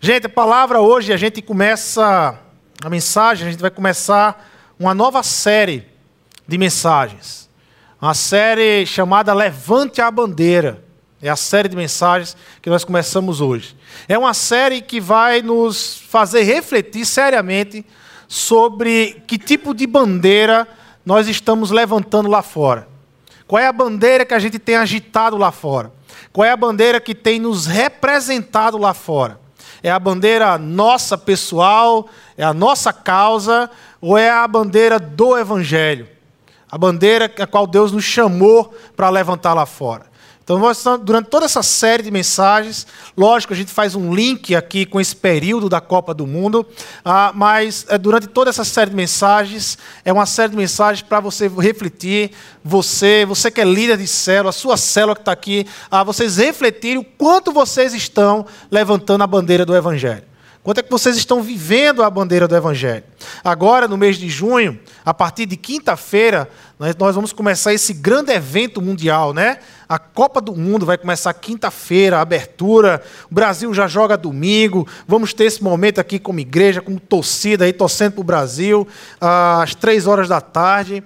Gente, a palavra hoje, a gente começa a mensagem, a gente vai começar uma nova série de mensagens. Uma série chamada Levante a Bandeira. É a série de mensagens que nós começamos hoje. É uma série que vai nos fazer refletir seriamente sobre que tipo de bandeira nós estamos levantando lá fora. Qual é a bandeira que a gente tem agitado lá fora? Qual é a bandeira que tem nos representado lá fora? É a bandeira nossa pessoal? É a nossa causa? Ou é a bandeira do Evangelho? A bandeira a qual Deus nos chamou para levantar lá fora. Então, nós, durante toda essa série de mensagens, lógico, a gente faz um link aqui com esse período da Copa do Mundo, ah, mas é, durante toda essa série de mensagens, é uma série de mensagens para você refletir, você, você que é líder de célula, a sua célula que está aqui, ah, vocês refletirem o quanto vocês estão levantando a bandeira do Evangelho. Quanto é que vocês estão vivendo a bandeira do Evangelho? Agora, no mês de junho, a partir de quinta-feira, nós vamos começar esse grande evento mundial, né? A Copa do Mundo vai começar quinta-feira, a abertura. O Brasil já joga domingo. Vamos ter esse momento aqui como igreja, como torcida, aí, torcendo para o Brasil, às três horas da tarde.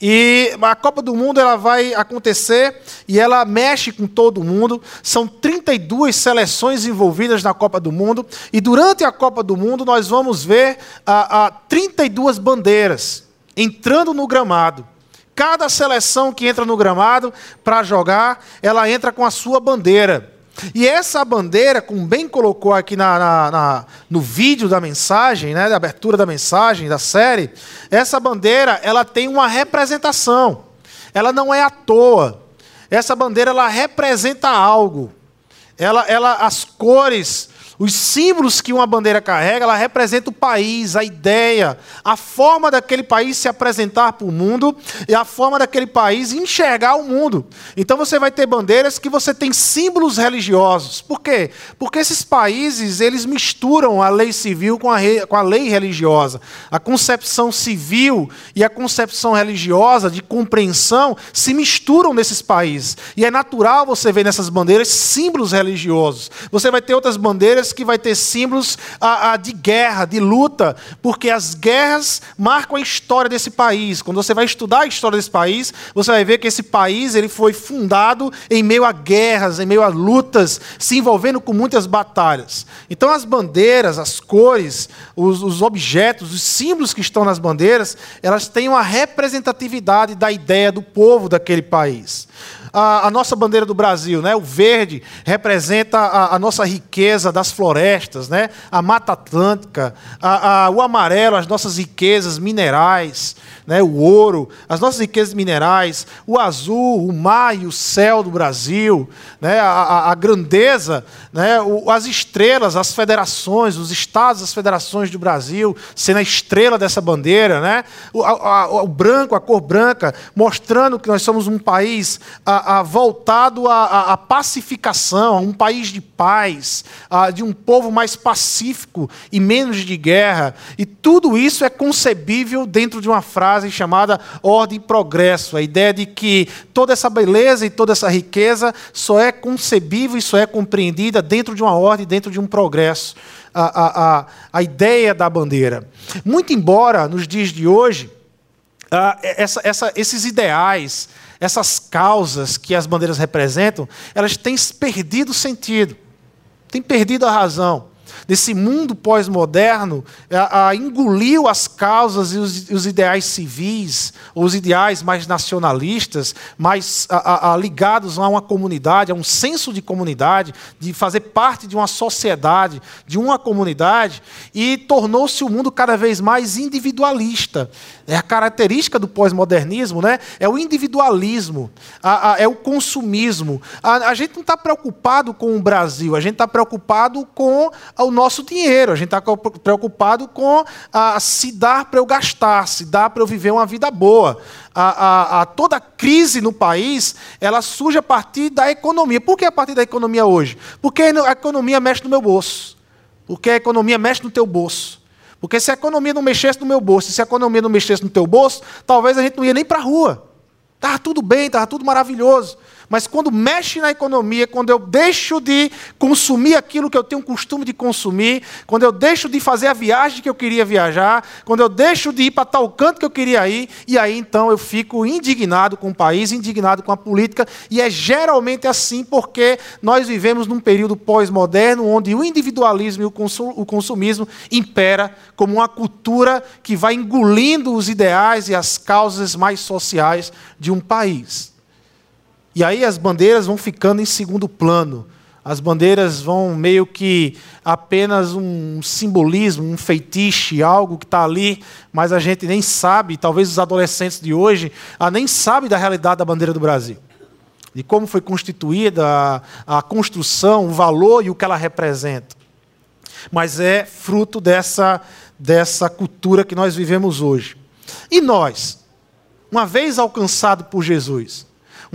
E a Copa do Mundo ela vai acontecer e ela mexe com todo mundo. São 32 seleções envolvidas na Copa do Mundo. E durante a Copa do Mundo nós vamos ver a, a 32 bandeiras entrando no gramado. Cada seleção que entra no gramado para jogar, ela entra com a sua bandeira. E essa bandeira, como bem colocou aqui na, na, na, no vídeo da mensagem, né, da abertura da mensagem, da série, essa bandeira ela tem uma representação. Ela não é à toa. Essa bandeira ela representa algo. Ela, ela, as cores os símbolos que uma bandeira carrega, ela representa o país, a ideia, a forma daquele país se apresentar para o mundo e a forma daquele país enxergar o mundo. Então você vai ter bandeiras que você tem símbolos religiosos. Por quê? Porque esses países, eles misturam a lei civil com a, com a lei religiosa. A concepção civil e a concepção religiosa de compreensão se misturam nesses países. E é natural você ver nessas bandeiras símbolos religiosos. Você vai ter outras bandeiras que vai ter símbolos a, a, de guerra, de luta, porque as guerras marcam a história desse país. Quando você vai estudar a história desse país, você vai ver que esse país ele foi fundado em meio a guerras, em meio a lutas, se envolvendo com muitas batalhas. Então, as bandeiras, as cores, os, os objetos, os símbolos que estão nas bandeiras, elas têm uma representatividade da ideia do povo daquele país a, a, nossa bandeira do Brasil, né? O verde representa a, a nossa riqueza das florestas, né? A Mata Atlântica, a, o amarelo, as nossas riquezas minerais, né? O ouro, as nossas riquezas minerais, o azul, o mar e o céu do Brasil, né? A, grandeza, né? O, as estrelas, as federações, os estados, as federações do Brasil, sendo a estrela dessa bandeira, né? O, o branco, a cor branca, mostrando que nós somos um país a, a, voltado à pacificação, a um país de paz, a, de um povo mais pacífico e menos de guerra. E tudo isso é concebível dentro de uma frase chamada ordem e progresso. A ideia de que toda essa beleza e toda essa riqueza só é concebível e só é compreendida dentro de uma ordem, dentro de um progresso. A, a, a, a ideia da bandeira. Muito embora, nos dias de hoje, Uh, essa, essa, esses ideais, essas causas que as bandeiras representam, elas têm perdido sentido, têm perdido a razão desse mundo pós-moderno, engoliu as causas e os, os, ideais civis, os ideais mais nacionalistas, mais a, a, ligados a uma comunidade, a um senso de comunidade, de fazer parte de uma sociedade, de uma comunidade, e tornou-se o um mundo cada vez mais individualista. É a característica do pós-modernismo, né? É o individualismo, a, a, é o consumismo. A, gente não está preocupado com o Brasil, a gente está preocupado com o nosso dinheiro, a gente está preocupado com a, se dar para eu gastar, se dar para eu viver uma vida boa. A, a, toda crise no país, ela surge a partir da economia. Por que a partir da economia hoje? Porque a economia mexe no meu bolso. Porque a economia mexe no teu bolso. Porque se a economia não mexesse no meu bolso, se a economia não mexesse no teu bolso, talvez a gente não ia nem para a rua. Estava tudo bem, estava tudo maravilhoso. Mas quando mexe na economia, quando eu deixo de consumir aquilo que eu tenho costume de consumir, quando eu deixo de fazer a viagem que eu queria viajar, quando eu deixo de ir para tal canto que eu queria ir, e aí então eu fico indignado com o país, indignado com a política, e é geralmente assim porque nós vivemos num período pós-moderno onde o individualismo e o consumismo impera como uma cultura que vai engolindo os ideais e as causas mais sociais de um país. E aí as bandeiras vão ficando em segundo plano. As bandeiras vão meio que apenas um simbolismo, um feitiço, algo que está ali, mas a gente nem sabe, talvez os adolescentes de hoje, a nem sabe da realidade da bandeira do Brasil. De como foi constituída a, a construção, o valor e o que ela representa. Mas é fruto dessa, dessa cultura que nós vivemos hoje. E nós, uma vez alcançado por Jesus,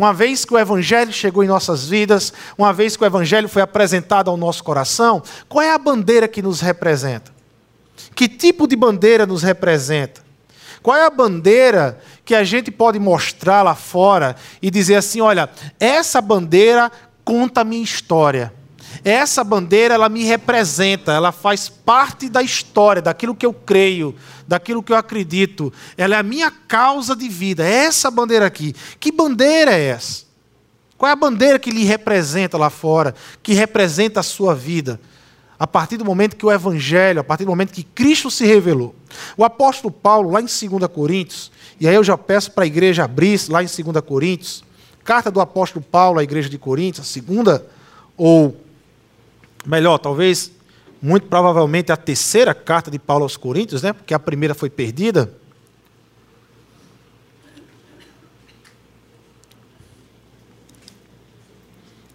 uma vez que o Evangelho chegou em nossas vidas, uma vez que o Evangelho foi apresentado ao nosso coração, qual é a bandeira que nos representa? Que tipo de bandeira nos representa? Qual é a bandeira que a gente pode mostrar lá fora e dizer assim: olha, essa bandeira conta a minha história. Essa bandeira, ela me representa, ela faz parte da história, daquilo que eu creio, daquilo que eu acredito. Ela é a minha causa de vida. É essa bandeira aqui. Que bandeira é essa? Qual é a bandeira que lhe representa lá fora, que representa a sua vida? A partir do momento que o Evangelho, a partir do momento que Cristo se revelou. O apóstolo Paulo, lá em 2 Coríntios, e aí eu já peço para a igreja abrir lá em 2 Coríntios, carta do apóstolo Paulo à igreja de Coríntios, a segunda ou melhor, talvez, muito provavelmente a terceira carta de Paulo aos Coríntios, né? porque a primeira foi perdida.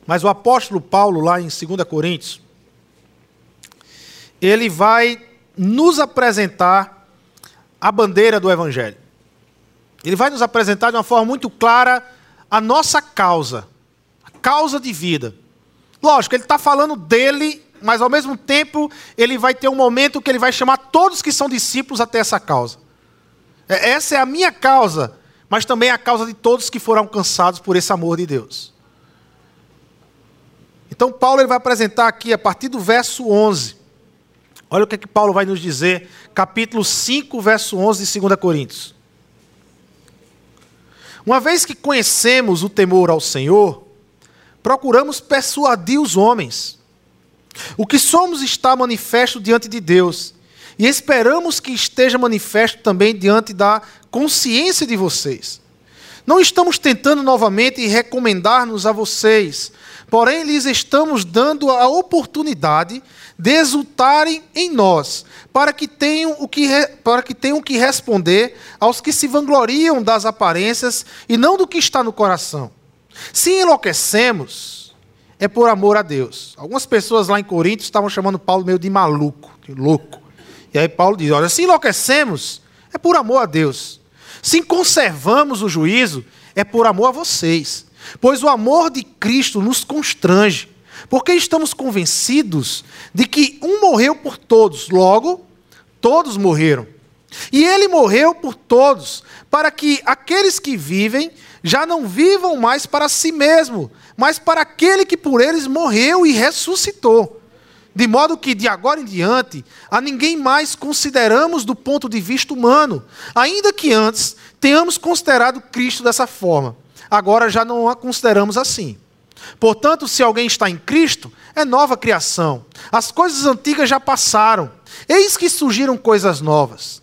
Mas o apóstolo Paulo, lá em 2 Coríntios, ele vai nos apresentar a bandeira do Evangelho. Ele vai nos apresentar de uma forma muito clara a nossa causa, a causa de vida. Lógico, ele está falando dele, mas ao mesmo tempo ele vai ter um momento que ele vai chamar todos que são discípulos até essa causa. É, essa é a minha causa, mas também é a causa de todos que foram alcançados por esse amor de Deus. Então, Paulo ele vai apresentar aqui, a partir do verso 11. Olha o que, é que Paulo vai nos dizer, capítulo 5, verso 11 de 2 Coríntios. Uma vez que conhecemos o temor ao Senhor, procuramos persuadir os homens. O que somos está manifesto diante de Deus, e esperamos que esteja manifesto também diante da consciência de vocês. Não estamos tentando novamente recomendar-nos a vocês, porém lhes estamos dando a oportunidade de exultarem em nós, para que tenham o que, para que, tenham que responder aos que se vangloriam das aparências e não do que está no coração. Se enlouquecemos, é por amor a Deus. Algumas pessoas lá em Corinto estavam chamando Paulo meio de maluco, de louco. E aí Paulo diz: olha, se enlouquecemos, é por amor a Deus. Se conservamos o juízo, é por amor a vocês. Pois o amor de Cristo nos constrange, porque estamos convencidos de que um morreu por todos, logo, todos morreram. E ele morreu por todos, para que aqueles que vivem já não vivam mais para si mesmo, mas para aquele que por eles morreu e ressuscitou. De modo que, de agora em diante, a ninguém mais consideramos do ponto de vista humano, ainda que antes tenhamos considerado Cristo dessa forma. Agora já não a consideramos assim. Portanto, se alguém está em Cristo, é nova criação. As coisas antigas já passaram, eis que surgiram coisas novas.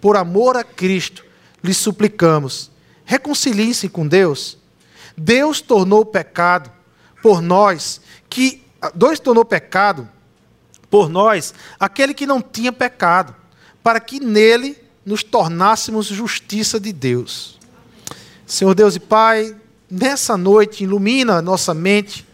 por amor a Cristo, lhes suplicamos, reconciliem-se com Deus. Deus tornou pecado por nós, que Deus tornou pecado por nós aquele que não tinha pecado, para que nele nos tornássemos justiça de Deus. Senhor Deus e Pai, nessa noite, ilumina a nossa mente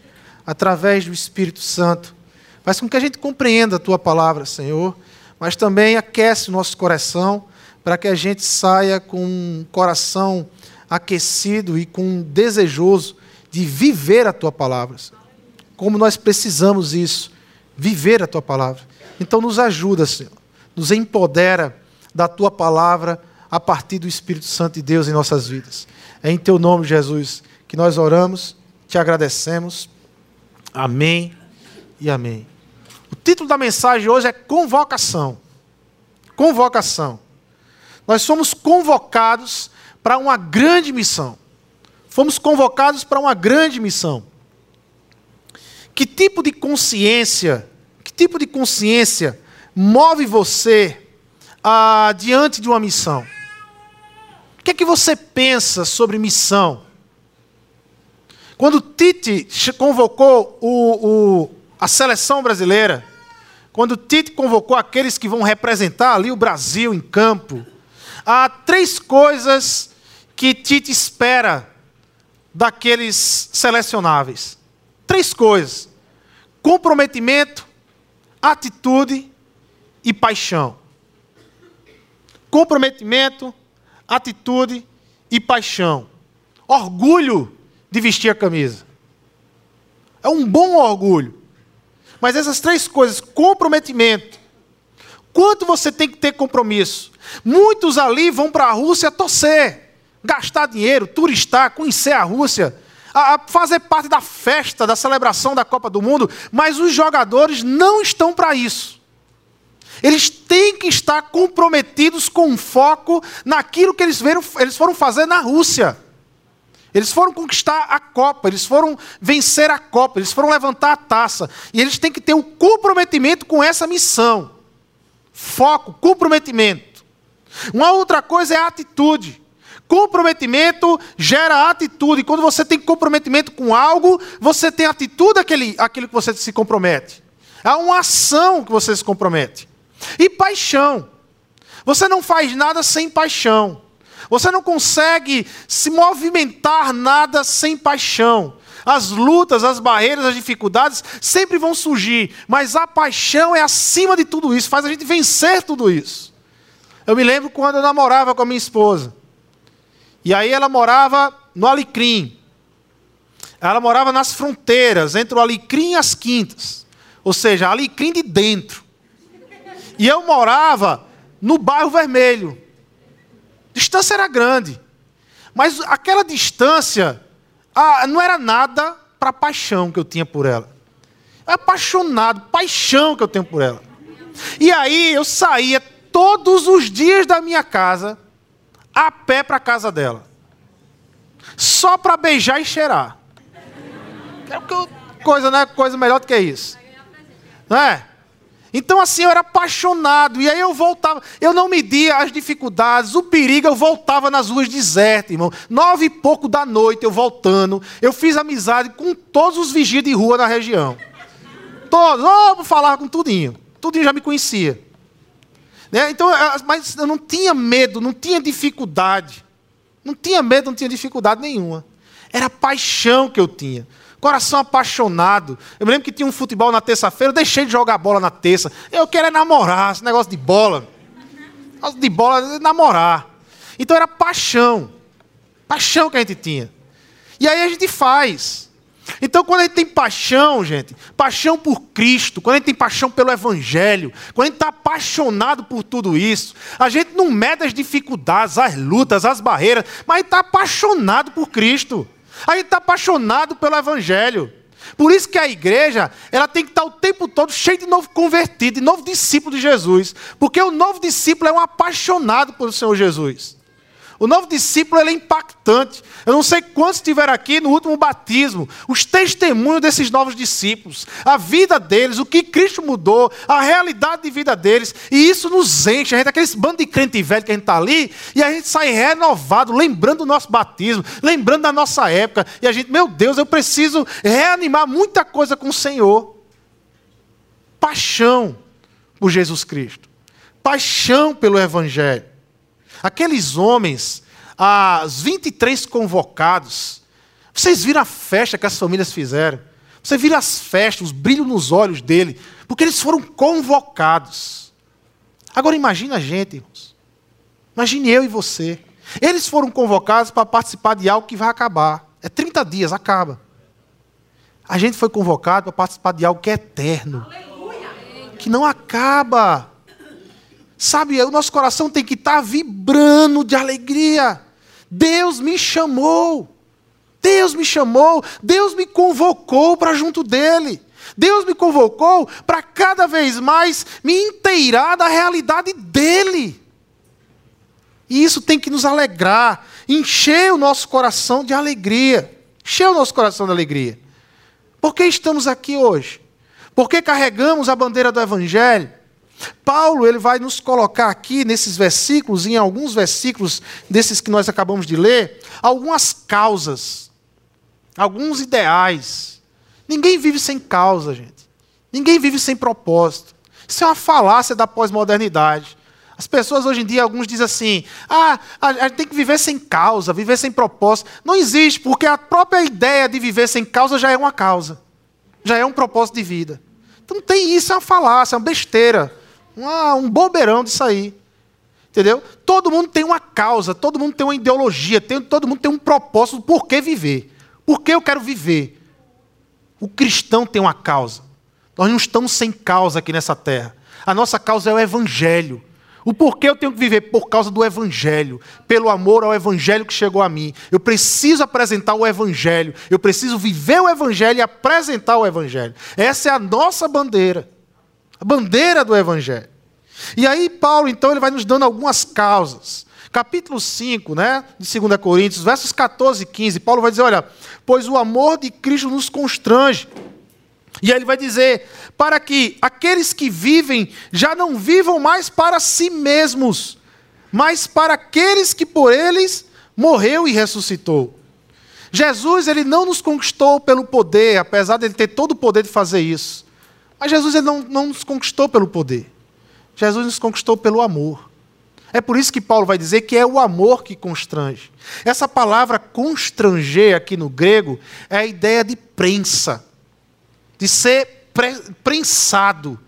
através do Espírito Santo. Faz com que a gente compreenda a tua palavra, Senhor, mas também aquece o nosso coração para que a gente saia com um coração aquecido e com desejoso de viver a tua palavra. Como nós precisamos isso, viver a tua palavra. Então nos ajuda, Senhor. Nos empodera da tua palavra a partir do Espírito Santo de Deus em nossas vidas. É em teu nome, Jesus, que nós oramos, te agradecemos. Amém e amém. O título da mensagem hoje é Convocação. Convocação. Nós somos convocados para uma grande missão. Fomos convocados para uma grande missão. Que tipo de consciência, que tipo de consciência move você ah, diante de uma missão? O que é que você pensa sobre missão? Quando Tite convocou o, o, a seleção brasileira, quando Tite convocou aqueles que vão representar ali o Brasil em campo, há três coisas que Tite espera daqueles selecionáveis. Três coisas: comprometimento, atitude e paixão. Comprometimento, atitude e paixão. Orgulho de vestir a camisa. É um bom orgulho. Mas essas três coisas, comprometimento. Quanto você tem que ter compromisso? Muitos ali vão para a Rússia torcer, gastar dinheiro, turistar, conhecer a Rússia, a fazer parte da festa, da celebração da Copa do Mundo, mas os jogadores não estão para isso. Eles têm que estar comprometidos com foco naquilo que eles, eles foram fazer na Rússia. Eles foram conquistar a Copa, eles foram vencer a Copa, eles foram levantar a taça. E eles têm que ter um comprometimento com essa missão. Foco, comprometimento. Uma outra coisa é a atitude. Comprometimento gera atitude. Quando você tem comprometimento com algo, você tem atitude àquele, àquilo que você se compromete. Há uma ação que você se compromete. E paixão. Você não faz nada sem paixão. Você não consegue se movimentar nada sem paixão. As lutas, as barreiras, as dificuldades sempre vão surgir, mas a paixão é acima de tudo isso, faz a gente vencer tudo isso. Eu me lembro quando eu namorava com a minha esposa. E aí ela morava no Alecrim. Ela morava nas fronteiras, entre o Alecrim e as Quintas. Ou seja, Alecrim de dentro. E eu morava no bairro Vermelho. A distância era grande. Mas aquela distância ah, não era nada para a paixão que eu tinha por ela. Apaixonado, paixão que eu tenho por ela. E aí eu saía todos os dias da minha casa a pé para a casa dela. Só para beijar e cheirar. Coisa, né? Coisa melhor do que isso. Não é? Então, assim, eu era apaixonado. E aí eu voltava. Eu não media as dificuldades, o perigo, eu voltava nas ruas desertas, irmão. Nove e pouco da noite, eu voltando. Eu fiz amizade com todos os vigias de rua na região. Todos. Oh, falava com tudinho. Tudinho já me conhecia. Né? Então, mas eu não tinha medo, não tinha dificuldade. Não tinha medo, não tinha dificuldade nenhuma. Era paixão que eu tinha. Coração apaixonado. Eu me lembro que tinha um futebol na terça-feira, eu deixei de jogar bola na terça. Eu quero é namorar, esse negócio de bola. Negócio de bola, é namorar. Então era paixão. Paixão que a gente tinha. E aí a gente faz. Então, quando a gente tem paixão, gente, paixão por Cristo, quando a gente tem paixão pelo Evangelho, quando a gente está apaixonado por tudo isso, a gente não mede as dificuldades, as lutas, as barreiras, mas a gente está apaixonado por Cristo. A gente está apaixonado pelo Evangelho. Por isso que a igreja ela tem que estar o tempo todo cheia de novo convertido, de novo discípulo de Jesus. Porque o novo discípulo é um apaixonado pelo Senhor Jesus. O novo discípulo é impactante. Eu não sei quantos estiveram aqui no último batismo, os testemunhos desses novos discípulos, a vida deles, o que Cristo mudou, a realidade de vida deles, e isso nos enche. A gente, aqueles bando de crente velho que a gente está ali, e a gente sai renovado, lembrando do nosso batismo, lembrando da nossa época, e a gente, meu Deus, eu preciso reanimar muita coisa com o Senhor. Paixão por Jesus Cristo, paixão pelo Evangelho. Aqueles homens, os 23 convocados, Vocês viram a festa que as famílias fizeram? Você vira as festas, os brilhos nos olhos dele, porque eles foram convocados. Agora imagine a gente, irmãos. Imagine eu e você. Eles foram convocados para participar de algo que vai acabar. É 30 dias, acaba. A gente foi convocado para participar de algo que é eterno. Que não acaba. Sabe, o nosso coração tem que estar vibrando de alegria. Deus me chamou. Deus me chamou, Deus me convocou para junto dele. Deus me convocou para cada vez mais me inteirar da realidade dele. E isso tem que nos alegrar, encher o nosso coração de alegria. Encher o nosso coração de alegria. Por que estamos aqui hoje? Por que carregamos a bandeira do Evangelho? Paulo ele vai nos colocar aqui nesses versículos, em alguns versículos desses que nós acabamos de ler, algumas causas alguns ideais. Ninguém vive sem causa, gente. Ninguém vive sem propósito. Isso é uma falácia da pós-modernidade. As pessoas hoje em dia, alguns dizem assim: ah, a gente tem que viver sem causa, viver sem propósito. Não existe, porque a própria ideia de viver sem causa já é uma causa, já é um propósito de vida. Então tem isso, é uma falácia, é uma besteira, uma, um bobeirão disso aí. Entendeu? Todo mundo tem uma causa, todo mundo tem uma ideologia, tem, todo mundo tem um propósito do porquê viver. Por que eu quero viver? O cristão tem uma causa. Nós não estamos sem causa aqui nessa terra. A nossa causa é o Evangelho. O porquê eu tenho que viver? Por causa do Evangelho. Pelo amor ao Evangelho que chegou a mim. Eu preciso apresentar o Evangelho. Eu preciso viver o Evangelho e apresentar o Evangelho. Essa é a nossa bandeira. A bandeira do Evangelho. E aí, Paulo, então, ele vai nos dando algumas causas capítulo 5, né, de 2 Coríntios, versos 14 e 15, Paulo vai dizer: olha, pois o amor de Cristo nos constrange. E aí ele vai dizer: para que aqueles que vivem já não vivam mais para si mesmos, mas para aqueles que por eles morreu e ressuscitou. Jesus ele não nos conquistou pelo poder, apesar de ele ter todo o poder de fazer isso. Mas Jesus não, não nos conquistou pelo poder. Jesus nos conquistou pelo amor. É por isso que Paulo vai dizer que é o amor que constrange. Essa palavra constranger aqui no grego é a ideia de prensa, de ser prensado.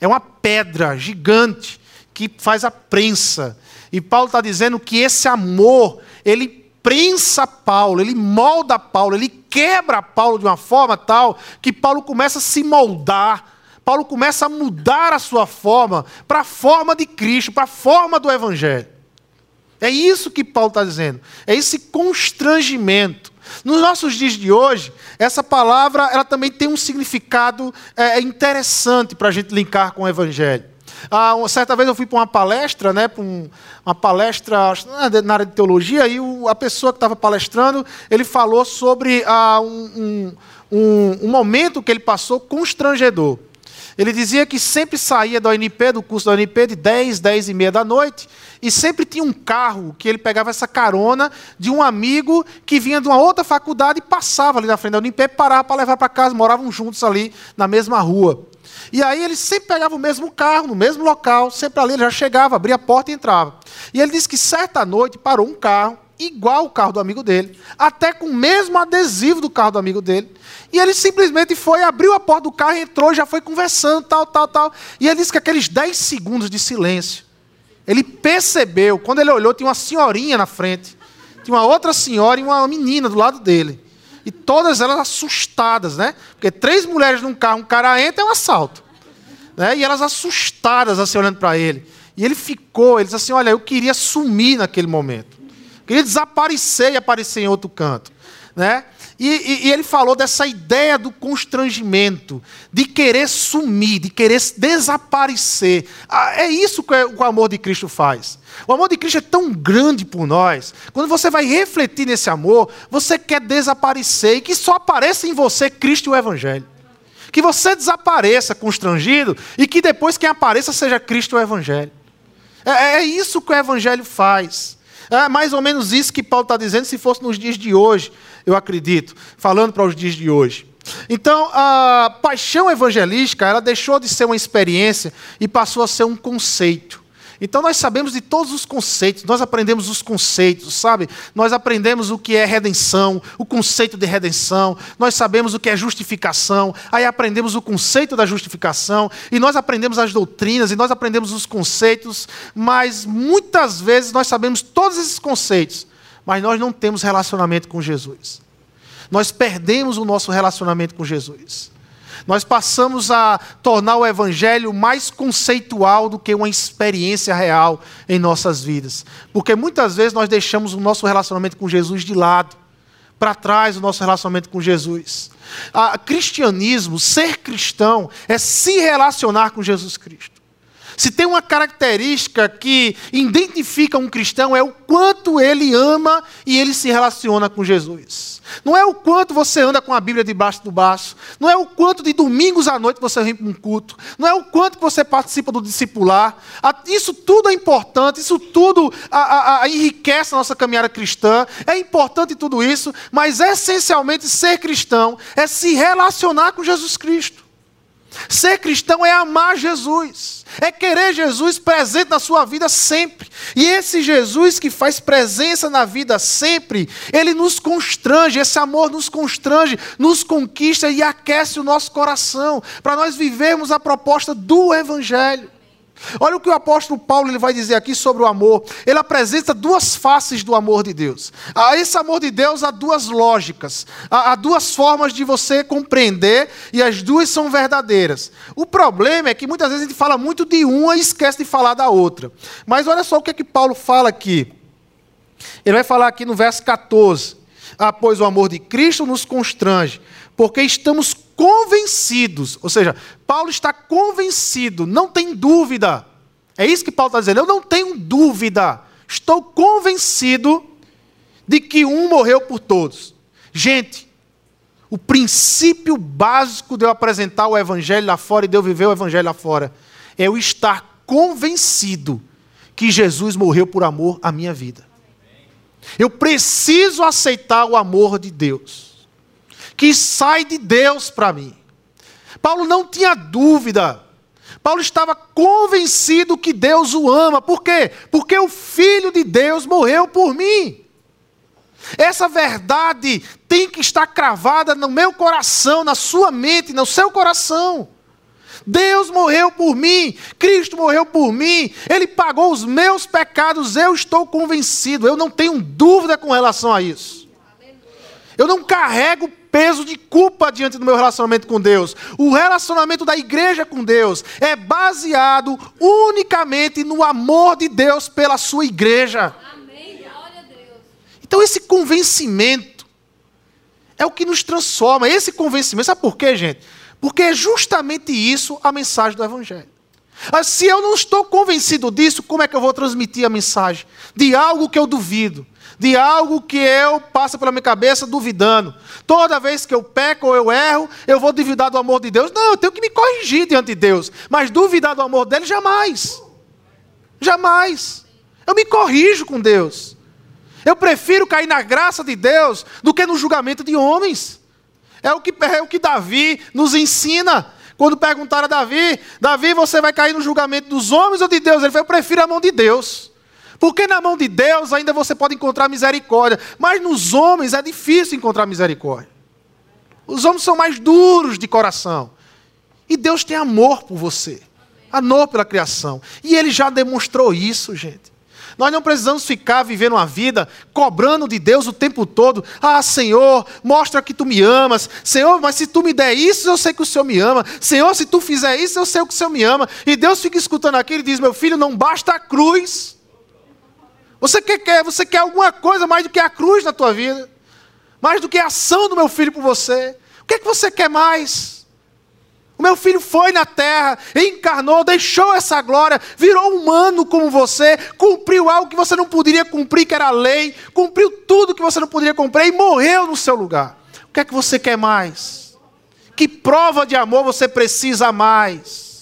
É uma pedra gigante que faz a prensa. E Paulo está dizendo que esse amor, ele prensa Paulo, ele molda Paulo, ele quebra Paulo de uma forma tal que Paulo começa a se moldar Paulo começa a mudar a sua forma para a forma de Cristo, para a forma do Evangelho. É isso que Paulo está dizendo. É esse constrangimento. Nos nossos dias de hoje, essa palavra ela também tem um significado é, interessante para a gente linkar com o Evangelho. Ah, certa vez eu fui para uma palestra, né, para um, uma palestra na área de teologia, e o, a pessoa que estava palestrando, ele falou sobre ah, um, um, um momento que ele passou constrangedor. Ele dizia que sempre saía da UNP, do curso da UNP, de 10, 10 e meia da noite, e sempre tinha um carro que ele pegava essa carona de um amigo que vinha de uma outra faculdade e passava ali na frente da UNP, parava para levar para casa, moravam juntos ali na mesma rua. E aí ele sempre pegava o mesmo carro, no mesmo local, sempre ali ele já chegava, abria a porta e entrava. E ele disse que certa noite parou um carro, igual o carro do amigo dele, até com o mesmo adesivo do carro do amigo dele. E ele simplesmente foi, abriu a porta do carro, entrou, já foi conversando, tal, tal, tal. E ele disse que aqueles 10 segundos de silêncio, ele percebeu, quando ele olhou, tinha uma senhorinha na frente, tinha uma outra senhora e uma menina do lado dele. E todas elas assustadas, né? Porque três mulheres num carro, um cara entra, é um assalto. Né? E elas assustadas, assim, olhando para ele. E ele ficou, ele disse assim: Olha, eu queria sumir naquele momento. Queria desaparecer e aparecer em outro canto. Né? E, e, e, ele falou dessa ideia do constrangimento, de querer sumir, de querer desaparecer. Ah, é isso que o amor de Cristo faz. O amor de Cristo é tão grande por nós. Quando você vai refletir nesse amor, você quer desaparecer e que só apareça em você Cristo e o Evangelho. Que você desapareça constrangido e que depois quem apareça seja Cristo e o Evangelho. É, é isso que o Evangelho faz. É mais ou menos isso que Paulo está dizendo, se fosse nos dias de hoje, eu acredito, falando para os dias de hoje. Então, a paixão evangelística, ela deixou de ser uma experiência e passou a ser um conceito. Então nós sabemos de todos os conceitos, nós aprendemos os conceitos, sabe? Nós aprendemos o que é redenção, o conceito de redenção, nós sabemos o que é justificação, aí aprendemos o conceito da justificação, e nós aprendemos as doutrinas, e nós aprendemos os conceitos, mas muitas vezes nós sabemos todos esses conceitos, mas nós não temos relacionamento com Jesus. Nós perdemos o nosso relacionamento com Jesus. Nós passamos a tornar o Evangelho mais conceitual do que uma experiência real em nossas vidas. Porque muitas vezes nós deixamos o nosso relacionamento com Jesus de lado, para trás o nosso relacionamento com Jesus. A cristianismo, ser cristão, é se relacionar com Jesus Cristo. Se tem uma característica que identifica um cristão é o quanto ele ama e ele se relaciona com Jesus. Não é o quanto você anda com a Bíblia debaixo do braço, não é o quanto de domingos à noite você vem para um culto, não é o quanto você participa do discipular. Isso tudo é importante, isso tudo enriquece a nossa caminhada cristã, é importante tudo isso, mas essencialmente ser cristão é se relacionar com Jesus Cristo. Ser cristão é amar Jesus, é querer Jesus presente na sua vida sempre. E esse Jesus que faz presença na vida sempre, ele nos constrange, esse amor nos constrange, nos conquista e aquece o nosso coração, para nós vivermos a proposta do Evangelho. Olha o que o apóstolo Paulo ele vai dizer aqui sobre o amor. Ele apresenta duas faces do amor de Deus. A esse amor de Deus há duas lógicas, há, duas formas de você compreender e as duas são verdadeiras. O problema é que muitas vezes a gente fala muito de uma e esquece de falar da outra. Mas olha só o que é que Paulo fala aqui. Ele vai falar aqui no verso 14. Ah, o amor de Cristo nos constrange, porque estamos convencidos, ou seja, Paulo está convencido, não tem dúvida. É isso que Paulo está dizendo. Eu não tenho dúvida, estou convencido de que um morreu por todos. Gente, o princípio básico de eu apresentar o evangelho lá fora e de eu viver o evangelho lá fora é eu estar convencido que Jesus morreu por amor à minha vida. Eu preciso aceitar o amor de Deus que sai de Deus para mim. Paulo não tinha dúvida. Paulo estava convencido que Deus o ama. Por quê? Porque o Filho de Deus morreu por mim. Essa verdade tem que estar cravada no meu coração, na sua mente, no seu coração. Deus morreu por mim, Cristo morreu por mim, Ele pagou os meus pecados, eu estou convencido, eu não tenho dúvida com relação a isso. Eu não carrego peso de culpa diante do meu relacionamento com Deus. O relacionamento da igreja com Deus é baseado unicamente no amor de Deus pela sua igreja. Amém. Então, esse convencimento é o que nos transforma. Esse convencimento, sabe por quê, gente? Porque é justamente isso a mensagem do Evangelho. Se eu não estou convencido disso, como é que eu vou transmitir a mensagem? De algo que eu duvido de algo que eu passo pela minha cabeça duvidando. Toda vez que eu peco ou eu erro, eu vou duvidar do amor de Deus. Não, eu tenho que me corrigir diante de Deus. Mas duvidar do amor dele, jamais. Jamais. Eu me corrijo com Deus. Eu prefiro cair na graça de Deus do que no julgamento de homens. É o que, é o que Davi nos ensina. Quando perguntaram a Davi, Davi, você vai cair no julgamento dos homens ou de Deus? Ele falou, eu prefiro a mão de Deus. Porque na mão de Deus ainda você pode encontrar misericórdia, mas nos homens é difícil encontrar misericórdia. Os homens são mais duros de coração. E Deus tem amor por você, amor pela criação. E Ele já demonstrou isso, gente. Nós não precisamos ficar vivendo uma vida cobrando de Deus o tempo todo. Ah, Senhor, mostra que tu me amas. Senhor, mas se tu me der isso, eu sei que o Senhor me ama. Senhor, se tu fizer isso, eu sei que o Senhor me ama. E Deus fica escutando aquilo e diz: Meu filho, não basta a cruz. Você quer, você quer alguma coisa mais do que a cruz na tua vida? Mais do que a ação do meu filho por você? O que é que você quer mais? O meu filho foi na terra, encarnou, deixou essa glória, virou humano como você, cumpriu algo que você não poderia cumprir, que era a lei, cumpriu tudo que você não poderia cumprir e morreu no seu lugar. O que é que você quer mais? Que prova de amor você precisa mais?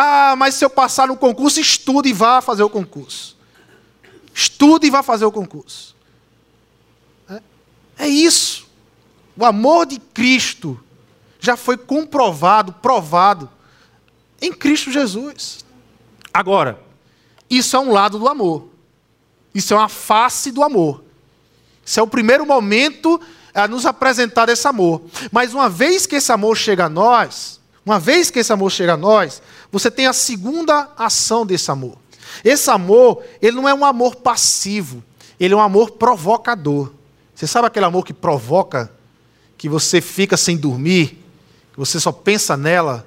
Ah, mas se eu passar no concurso, estude e vá fazer o concurso. Estude e vá fazer o concurso. É, é isso. O amor de Cristo já foi comprovado, provado em Cristo Jesus. Agora, isso é um lado do amor. Isso é uma face do amor. Isso é o primeiro momento a nos apresentar esse amor. Mas uma vez que esse amor chega a nós, uma vez que esse amor chega a nós, você tem a segunda ação desse amor. Esse amor, ele não é um amor passivo, ele é um amor provocador. Você sabe aquele amor que provoca, que você fica sem dormir, que você só pensa nela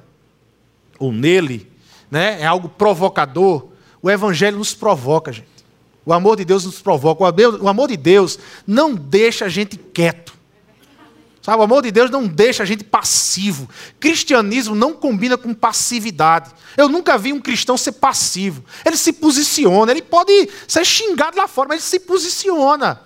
ou nele, né? É algo provocador. O evangelho nos provoca, gente. O amor de Deus nos provoca. O amor de Deus não deixa a gente quieto. Sabe, o amor de Deus não deixa a gente passivo. Cristianismo não combina com passividade. Eu nunca vi um cristão ser passivo. Ele se posiciona, ele pode ser xingado lá fora, mas ele se posiciona.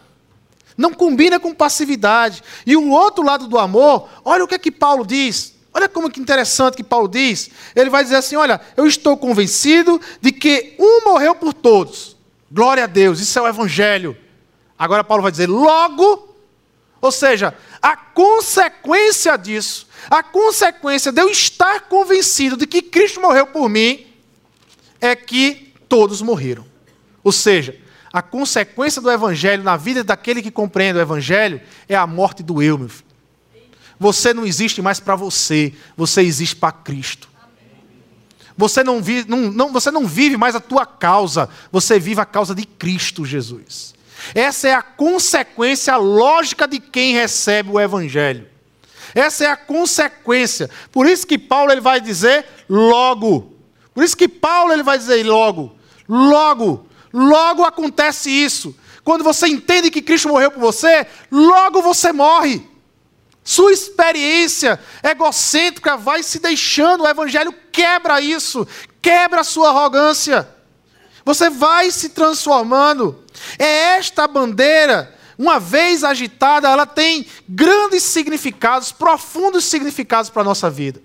Não combina com passividade. E o outro lado do amor, olha o que é que Paulo diz. Olha como que interessante que Paulo diz. Ele vai dizer assim: Olha, eu estou convencido de que um morreu por todos. Glória a Deus, isso é o Evangelho. Agora Paulo vai dizer: logo ou seja, a consequência disso, a consequência de eu estar convencido de que Cristo morreu por mim, é que todos morreram. Ou seja, a consequência do Evangelho na vida daquele que compreende o Evangelho é a morte do eu, meu filho. Você não existe mais para você, você existe para Cristo. Você não, vive, não, não, você não vive mais a tua causa, você vive a causa de Cristo Jesus. Essa é a consequência lógica de quem recebe o evangelho. Essa é a consequência. Por isso que Paulo ele vai dizer logo. Por isso que Paulo ele vai dizer logo. Logo. Logo acontece isso. Quando você entende que Cristo morreu por você, logo você morre. Sua experiência egocêntrica vai se deixando, o Evangelho quebra isso, quebra a sua arrogância. Você vai se transformando. É esta bandeira, uma vez agitada, ela tem grandes significados, profundos significados para a nossa vida.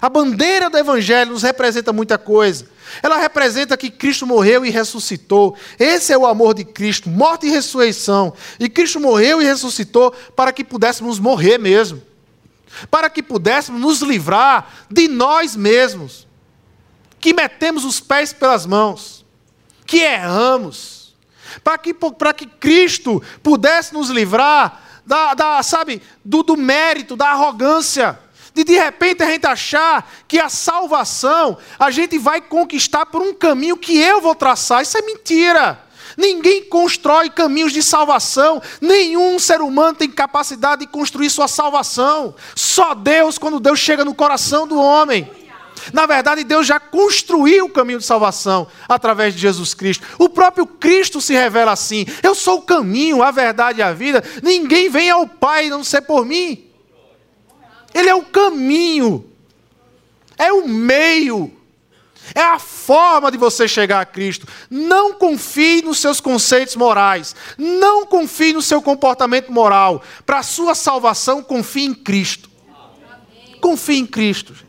A bandeira do Evangelho nos representa muita coisa. Ela representa que Cristo morreu e ressuscitou. Esse é o amor de Cristo, morte e ressurreição. E Cristo morreu e ressuscitou para que pudéssemos morrer mesmo. Para que pudéssemos nos livrar de nós mesmos, que metemos os pés pelas mãos, que erramos para que, para que Cristo pudesse nos livrar da, da sabe, do, do mérito, da arrogância, de de repente a gente achar que a salvação a gente vai conquistar por um caminho que eu vou traçar. Isso é mentira. Ninguém constrói caminhos de salvação, nenhum ser humano tem capacidade de construir sua salvação. Só Deus, quando Deus chega no coração do homem. Na verdade, Deus já construiu o caminho de salvação através de Jesus Cristo. O próprio Cristo se revela assim: Eu sou o caminho, a verdade e a vida. Ninguém vem ao Pai não ser por mim. Ele é o caminho, é o meio, é a forma de você chegar a Cristo. Não confie nos seus conceitos morais, não confie no seu comportamento moral. Para a sua salvação, confie em Cristo. Confie em Cristo.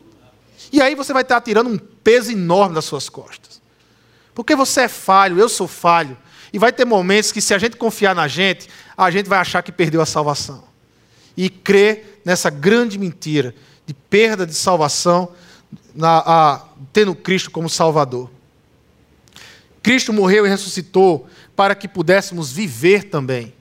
E aí você vai estar tirando um peso enorme das suas costas. Porque você é falho, eu sou falho. E vai ter momentos que, se a gente confiar na gente, a gente vai achar que perdeu a salvação. E crer nessa grande mentira de perda de salvação, na, a, tendo Cristo como Salvador. Cristo morreu e ressuscitou para que pudéssemos viver também.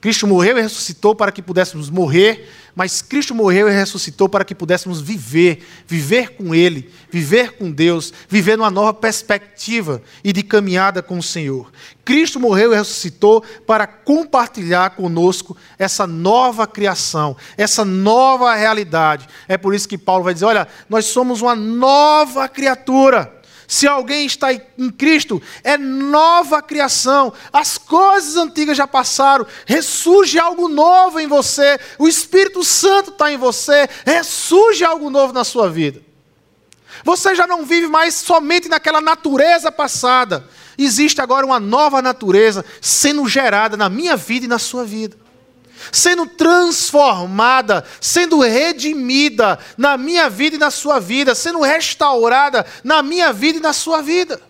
Cristo morreu e ressuscitou para que pudéssemos morrer mas Cristo morreu e ressuscitou para que pudéssemos viver, viver com Ele, viver com Deus, viver numa nova perspectiva e de caminhada com o Senhor. Cristo morreu e ressuscitou para compartilhar conosco essa nova criação, essa nova realidade. É por isso que Paulo vai dizer: olha, nós somos uma nova criatura. Se alguém está em Cristo, é nova criação. As coisas antigas já passaram, ressurge algo novo em você. O Espírito Santo está em você, ressurge algo novo na sua vida. Você já não vive mais somente naquela natureza passada. Existe agora uma nova natureza sendo gerada na minha vida e na sua vida sendo transformada, sendo redimida na minha vida e na sua vida, sendo restaurada na minha vida e na sua vida.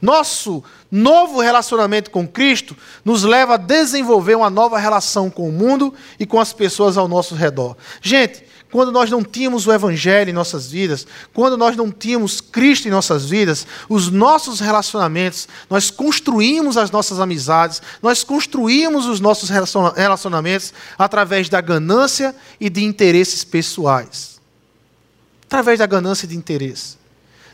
Nosso novo relacionamento com Cristo nos leva a desenvolver uma nova relação com o mundo e com as pessoas ao nosso redor. Gente, quando nós não tínhamos o Evangelho em nossas vidas, quando nós não tínhamos Cristo em nossas vidas, os nossos relacionamentos, nós construímos as nossas amizades, nós construímos os nossos relacionamentos através da ganância e de interesses pessoais. Através da ganância e de interesse.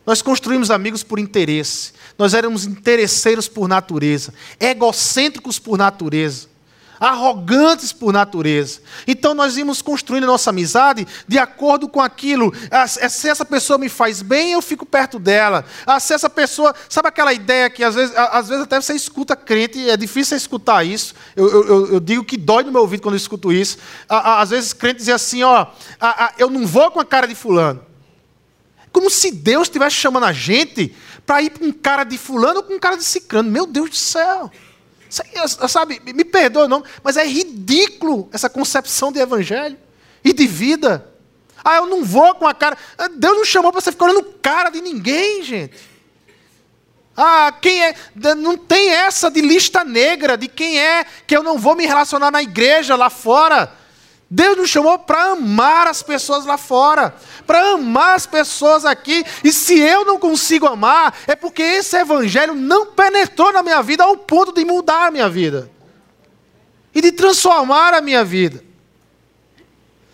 Nós construímos amigos por interesse. Nós éramos interesseiros por natureza, egocêntricos por natureza arrogantes por natureza. Então nós íamos construindo a nossa amizade de acordo com aquilo. Ah, se essa pessoa me faz bem, eu fico perto dela. Ah, se essa pessoa. Sabe aquela ideia que às vezes, às vezes até você escuta crente, é difícil escutar isso. Eu, eu, eu, digo que dói no meu ouvido quando eu escuto isso. Ah, às vezes crente dizia assim: ó, eu não vou com a cara de fulano. Como se Deus estivesse chamando a gente para ir com cara de fulano ou com cara de ciclano. Meu Deus do céu. Sabe, me perdoa não, mas é ridículo essa concepção de evangelho e de vida. Ah, eu não vou com a cara. Ah, Deus não chamou para você ficar olhando cara de ninguém, gente. Ah, quem é. Não tem essa de lista negra de quem é que eu não vou me relacionar na igreja lá fora. Deus nos chamou para amar as pessoas lá fora, para amar as pessoas aqui. E se eu não consigo amar, é porque esse evangelho não penetrou na minha vida ao ponto de mudar a minha vida e de transformar a minha vida.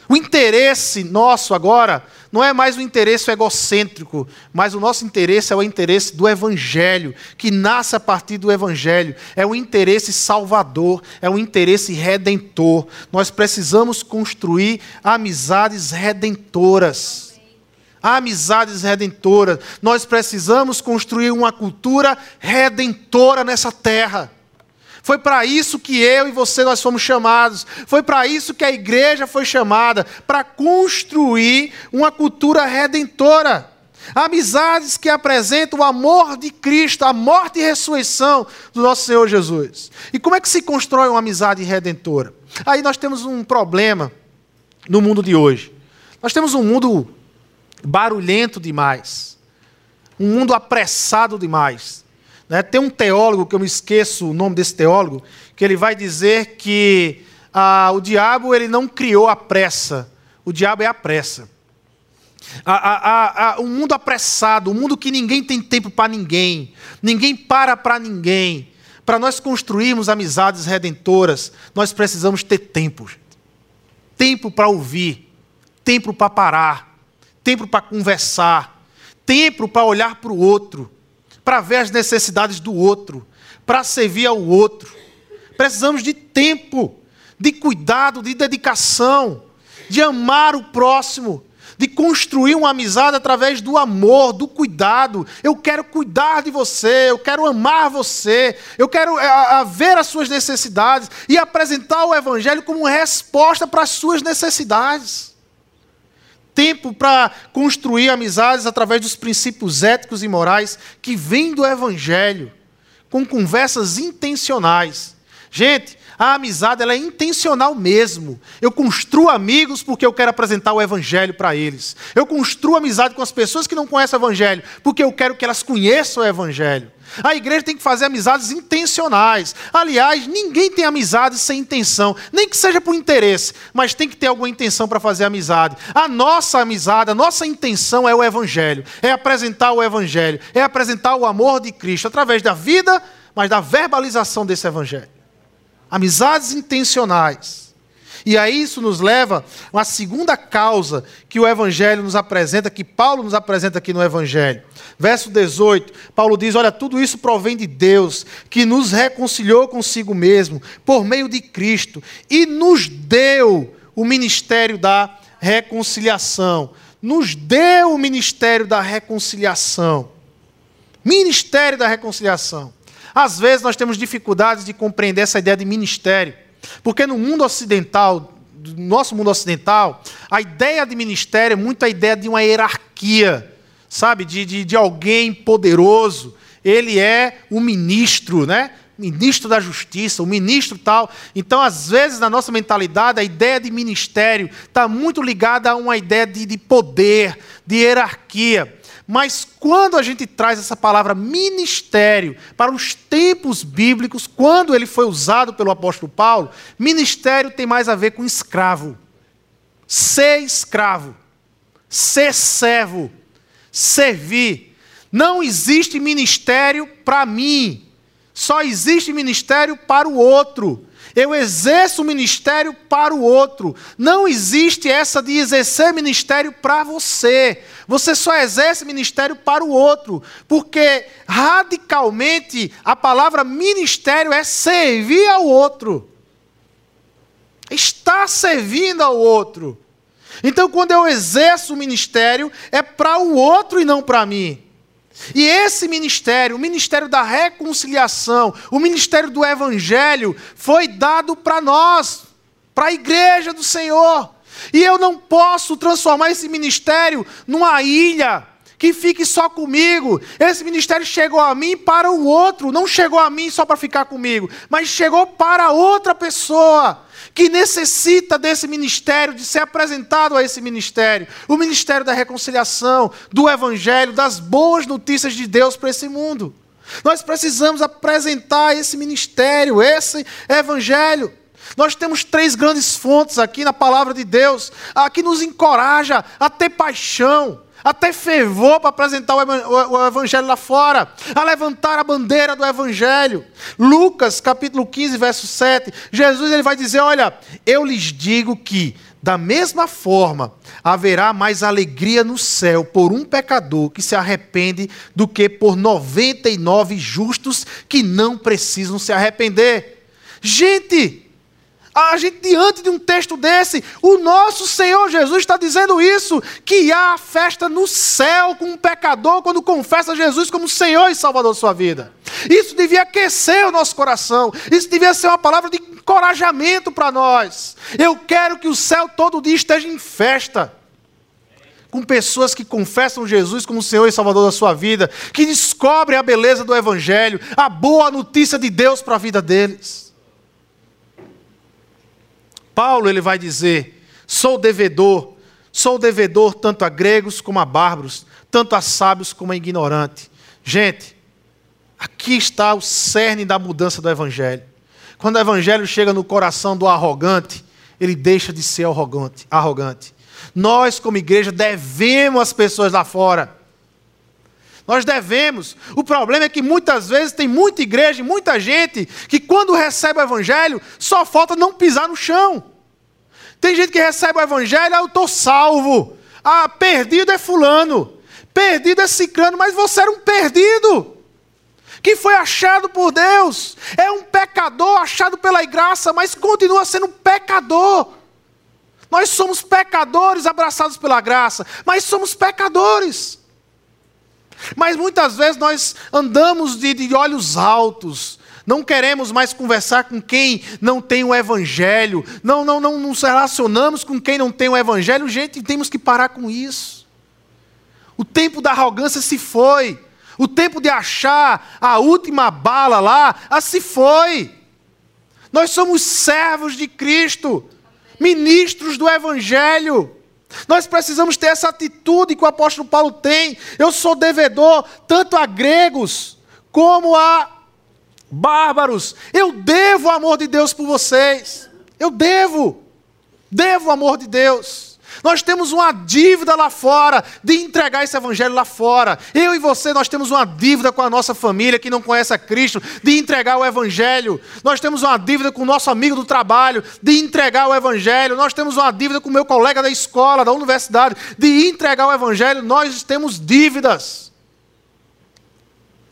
O interesse nosso agora não é mais um interesse egocêntrico, mas o nosso interesse é o interesse do Evangelho, que nasce a partir do Evangelho. É o interesse salvador, é o interesse redentor. Nós precisamos construir amizades redentoras. Amizades redentoras. Nós precisamos construir uma cultura redentora nessa terra. Foi para isso que eu e você nós fomos chamados. Foi para isso que a igreja foi chamada, para construir uma cultura redentora. Amizades que apresentam o amor de Cristo, a morte e ressurreição do nosso Senhor Jesus. E como é que se constrói uma amizade redentora? Aí nós temos um problema no mundo de hoje. Nós temos um mundo barulhento demais, um mundo apressado demais. Né? Tem um teólogo, que eu me esqueço o nome desse teólogo, que ele vai dizer que ah, o diabo ele não criou a pressa, o diabo é a pressa. A, a, a, um mundo apressado, um mundo que ninguém tem tempo para ninguém, ninguém para para ninguém. Para nós construirmos amizades redentoras, nós precisamos ter tempo. Tempo para ouvir, tempo para parar, tempo para conversar, tempo para olhar para o outro para ver as necessidades do outro, para servir ao outro. Precisamos de tempo, de cuidado, de dedicação, de amar o próximo, de construir uma amizade através do amor, do cuidado. Eu quero cuidar de você, eu quero amar você, eu quero a, é, a ver as suas necessidades e apresentar o Evangelho como resposta para as suas necessidades tempo para construir amizades através dos princípios éticos e morais que vêm do Evangelho, com conversas intencionais. Gente, a amizade ela é intencional mesmo. Eu construo amigos porque eu quero apresentar o Evangelho para eles. Eu construo amizade com as pessoas que não conhecem o Evangelho porque eu quero que elas conheçam o Evangelho. A igreja tem que fazer amizades intencionais. Aliás, ninguém tem amizade sem intenção, nem que seja por interesse, mas tem que ter alguma intenção para fazer amizade. A nossa amizade, a nossa intenção é o Evangelho, é apresentar o Evangelho, é apresentar o amor de Cristo através da vida, mas da verbalização desse Evangelho. Amizades intencionais. E aí isso nos leva a uma segunda causa que o Evangelho nos apresenta, que Paulo nos apresenta aqui no Evangelho. Verso 18, Paulo diz: Olha, tudo isso provém de Deus, que nos reconciliou consigo mesmo, por meio de Cristo, e nos deu o ministério da reconciliação. Nos deu o ministério da reconciliação. Ministério da reconciliação. Às vezes nós temos dificuldades de compreender essa ideia de ministério. Porque no mundo ocidental, no nosso mundo ocidental, a ideia de ministério é muito a ideia de uma hierarquia, sabe? De, de, de alguém poderoso. Ele é o ministro, né? ministro da justiça, o ministro tal. Então, às vezes, na nossa mentalidade, a ideia de ministério está muito ligada a uma ideia de, de poder, de hierarquia. Mas quando a gente traz essa palavra ministério para os tempos bíblicos, quando ele foi usado pelo apóstolo Paulo, ministério tem mais a ver com escravo. ser escravo, ser servo, servir. Não existe ministério para mim, só existe ministério para o outro. Eu exerço ministério para o outro. Não existe essa de exercer ministério para você. Você só exerce ministério para o outro. Porque radicalmente a palavra ministério é servir ao outro. Está servindo ao outro. Então, quando eu exerço o ministério, é para o outro e não para mim. E esse ministério, o ministério da reconciliação, o ministério do evangelho, foi dado para nós, para a igreja do Senhor. E eu não posso transformar esse ministério numa ilha que fique só comigo. Esse ministério chegou a mim para o outro, não chegou a mim só para ficar comigo, mas chegou para outra pessoa que necessita desse ministério, de ser apresentado a esse ministério o ministério da reconciliação, do evangelho, das boas notícias de Deus para esse mundo. Nós precisamos apresentar esse ministério, esse evangelho. Nós temos três grandes fontes aqui na palavra de Deus, a que nos encoraja a ter paixão, até fervor para apresentar o evangelho lá fora, a levantar a bandeira do evangelho. Lucas, capítulo 15, verso 7, Jesus ele vai dizer: "Olha, eu lhes digo que da mesma forma haverá mais alegria no céu por um pecador que se arrepende do que por 99 justos que não precisam se arrepender." Gente, a gente, diante de um texto desse, o nosso Senhor Jesus está dizendo isso: que há festa no céu com um pecador quando confessa Jesus como Senhor e Salvador da sua vida. Isso devia aquecer o nosso coração, isso devia ser uma palavra de encorajamento para nós. Eu quero que o céu todo dia esteja em festa com pessoas que confessam Jesus como Senhor e Salvador da sua vida, que descobrem a beleza do Evangelho, a boa notícia de Deus para a vida deles. Paulo ele vai dizer: sou devedor, sou devedor tanto a gregos como a bárbaros, tanto a sábios como a ignorantes. Gente, aqui está o cerne da mudança do evangelho. Quando o evangelho chega no coração do arrogante, ele deixa de ser arrogante, arrogante. Nós, como igreja, devemos as pessoas lá fora. Nós devemos. O problema é que muitas vezes tem muita igreja, muita gente, que quando recebe o evangelho, só falta não pisar no chão. Tem gente que recebe o evangelho, ah, eu estou salvo. Ah, perdido é fulano. Perdido é ciclano, mas você era um perdido. Que foi achado por Deus. É um pecador achado pela graça, mas continua sendo um pecador. Nós somos pecadores abraçados pela graça, mas somos pecadores. Mas muitas vezes nós andamos de, de olhos altos, não queremos mais conversar com quem não tem o Evangelho. Não, não, não nos relacionamos com quem não tem o Evangelho. Gente, temos que parar com isso. O tempo da arrogância se foi. O tempo de achar a última bala lá, a se foi. Nós somos servos de Cristo, ministros do Evangelho. Nós precisamos ter essa atitude que o apóstolo Paulo tem. Eu sou devedor tanto a gregos como a bárbaros. Eu devo o amor de Deus por vocês. Eu devo. Devo o amor de Deus. Nós temos uma dívida lá fora de entregar esse evangelho lá fora. Eu e você, nós temos uma dívida com a nossa família que não conhece a Cristo, de entregar o evangelho. Nós temos uma dívida com o nosso amigo do trabalho, de entregar o evangelho. Nós temos uma dívida com o meu colega da escola, da universidade, de entregar o evangelho. Nós temos dívidas.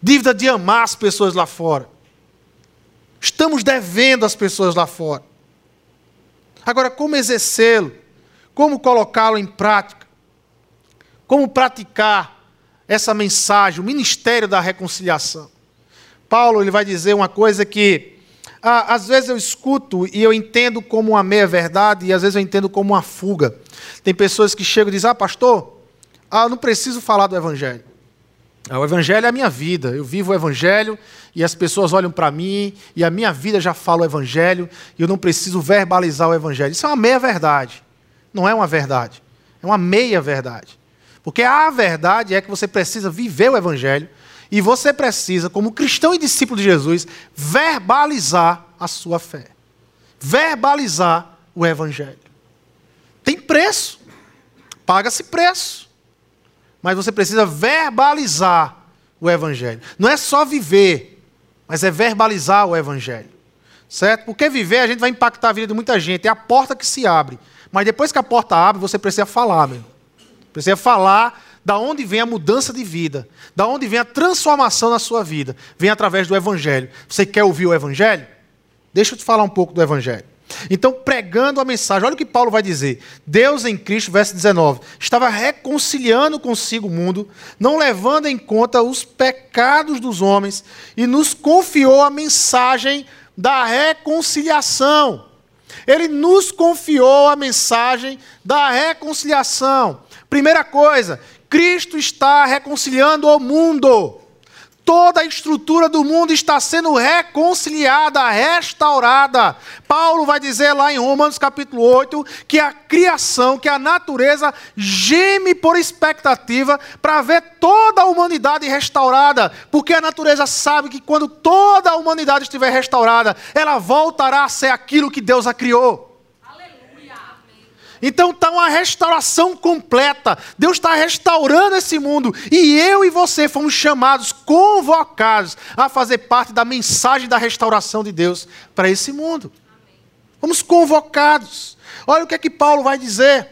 Dívida de amar as pessoas lá fora. Estamos devendo às pessoas lá fora. Agora, como exercê-lo? Como colocá-lo em prática? Como praticar essa mensagem, o ministério da reconciliação? Paulo ele vai dizer uma coisa que ah, às vezes eu escuto e eu entendo como uma meia-verdade e às vezes eu entendo como uma fuga. Tem pessoas que chegam e dizem: Ah, pastor, ah, não preciso falar do Evangelho. Ah, o Evangelho é a minha vida. Eu vivo o Evangelho e as pessoas olham para mim e a minha vida já fala o Evangelho e eu não preciso verbalizar o Evangelho. Isso é uma meia-verdade. Não é uma verdade. É uma meia-verdade. Porque a verdade é que você precisa viver o Evangelho e você precisa, como cristão e discípulo de Jesus, verbalizar a sua fé. Verbalizar o Evangelho. Tem preço. Paga-se preço. Mas você precisa verbalizar o Evangelho. Não é só viver, mas é verbalizar o Evangelho. Certo? Porque viver a gente vai impactar a vida de muita gente. É a porta que se abre. Mas depois que a porta abre, você precisa falar, meu. Precisa falar da onde vem a mudança de vida, da onde vem a transformação na sua vida. Vem através do Evangelho. Você quer ouvir o Evangelho? Deixa eu te falar um pouco do Evangelho. Então, pregando a mensagem, olha o que Paulo vai dizer. Deus em Cristo, verso 19, estava reconciliando consigo o mundo, não levando em conta os pecados dos homens, e nos confiou a mensagem da reconciliação. Ele nos confiou a mensagem da reconciliação. Primeira coisa, Cristo está reconciliando o mundo. Toda a estrutura do mundo está sendo reconciliada, restaurada. Paulo vai dizer lá em Romanos capítulo 8 que a criação, que a natureza geme por expectativa para ver toda a humanidade restaurada, porque a natureza sabe que quando toda a humanidade estiver restaurada, ela voltará a ser aquilo que Deus a criou. Então está uma restauração completa. Deus está restaurando esse mundo. E eu e você fomos chamados, convocados a fazer parte da mensagem da restauração de Deus para esse mundo. Fomos convocados. Olha o que é que Paulo vai dizer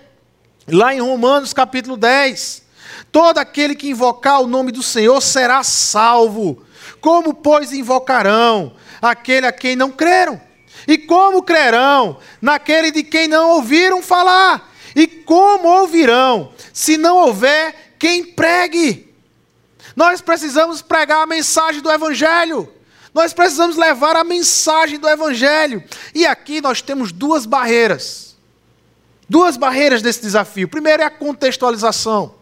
lá em Romanos capítulo 10. Todo aquele que invocar o nome do Senhor será salvo. Como, pois, invocarão aquele a quem não creram? E como crerão naquele de quem não ouviram falar? E como ouvirão se não houver quem pregue? Nós precisamos pregar a mensagem do Evangelho. Nós precisamos levar a mensagem do Evangelho. E aqui nós temos duas barreiras. Duas barreiras desse desafio. Primeiro é a contextualização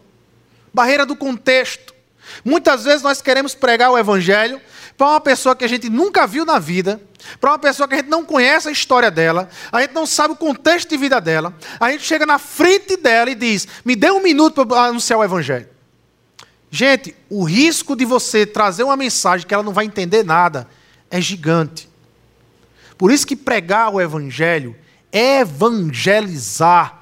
barreira do contexto. Muitas vezes nós queremos pregar o Evangelho para uma pessoa que a gente nunca viu na vida, para uma pessoa que a gente não conhece a história dela, a gente não sabe o contexto de vida dela, a gente chega na frente dela e diz: me dê um minuto para anunciar o Evangelho. Gente, o risco de você trazer uma mensagem que ela não vai entender nada é gigante. Por isso que pregar o Evangelho, evangelizar,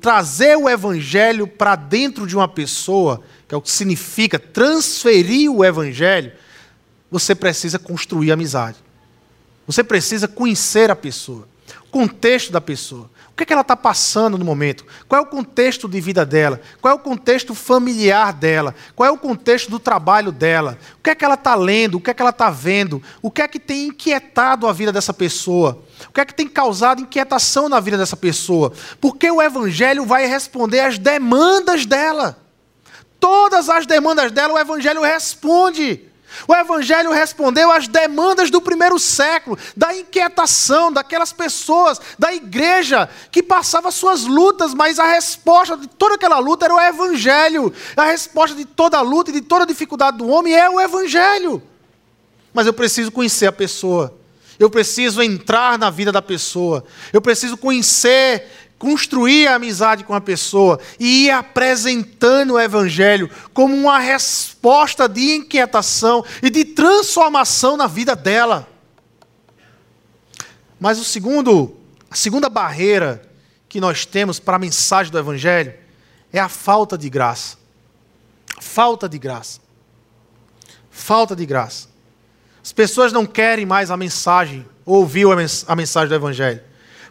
trazer o Evangelho para dentro de uma pessoa, que é o que significa transferir o Evangelho, você precisa construir amizade. Você precisa conhecer a pessoa, o contexto da pessoa. O que, é que ela está passando no momento? Qual é o contexto de vida dela? Qual é o contexto familiar dela? Qual é o contexto do trabalho dela? O que é que ela está lendo? O que é que ela está vendo? O que é que tem inquietado a vida dessa pessoa? O que é que tem causado inquietação na vida dessa pessoa? Porque o Evangelho vai responder às demandas dela. Todas as demandas dela, o Evangelho responde. O Evangelho respondeu às demandas do primeiro século, da inquietação daquelas pessoas, da igreja que passava suas lutas, mas a resposta de toda aquela luta era o Evangelho. A resposta de toda luta e de toda dificuldade do homem é o Evangelho. Mas eu preciso conhecer a pessoa, eu preciso entrar na vida da pessoa, eu preciso conhecer construir a amizade com a pessoa e ir apresentando o Evangelho como uma resposta de inquietação e de transformação na vida dela. Mas o segundo, a segunda barreira que nós temos para a mensagem do Evangelho é a falta de graça. Falta de graça. Falta de graça. As pessoas não querem mais a mensagem, ouvir a mensagem do Evangelho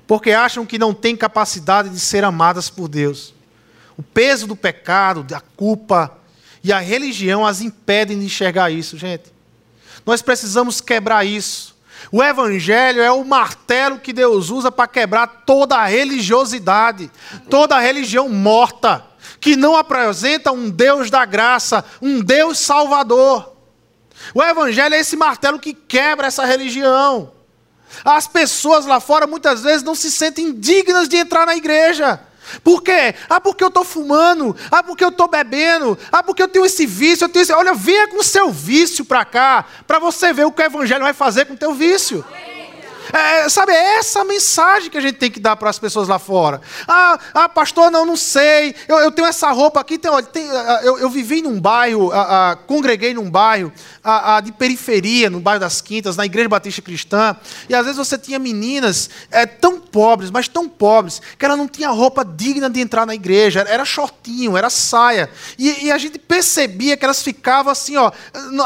porque acham que não têm capacidade de ser amadas por Deus. O peso do pecado, da culpa e a religião as impedem de enxergar isso, gente. Nós precisamos quebrar isso. O Evangelho é o martelo que Deus usa para quebrar toda a religiosidade, toda a religião morta, que não apresenta um Deus da graça, um Deus salvador. O Evangelho é esse martelo que quebra essa religião. As pessoas lá fora muitas vezes não se sentem dignas de entrar na igreja. Por quê? Ah, porque eu estou fumando. Ah, porque eu estou bebendo. Ah, porque eu tenho esse vício. Eu tenho esse... Olha, venha com o seu vício para cá, para você ver o que o evangelho vai fazer com o teu vício. É, sabe, é essa a mensagem que a gente tem que dar para as pessoas lá fora. Ah, ah pastor, não, não sei. Eu, eu tenho essa roupa aqui. Tem, tem, eu, eu vivi num bairro, ah, ah, congreguei num bairro ah, ah, de periferia, no bairro das Quintas, na Igreja Batista Cristã. E às vezes você tinha meninas é, tão pobres, mas tão pobres, que ela não tinha roupa digna de entrar na igreja. Era shortinho, era saia. E, e a gente percebia que elas ficavam assim, ó.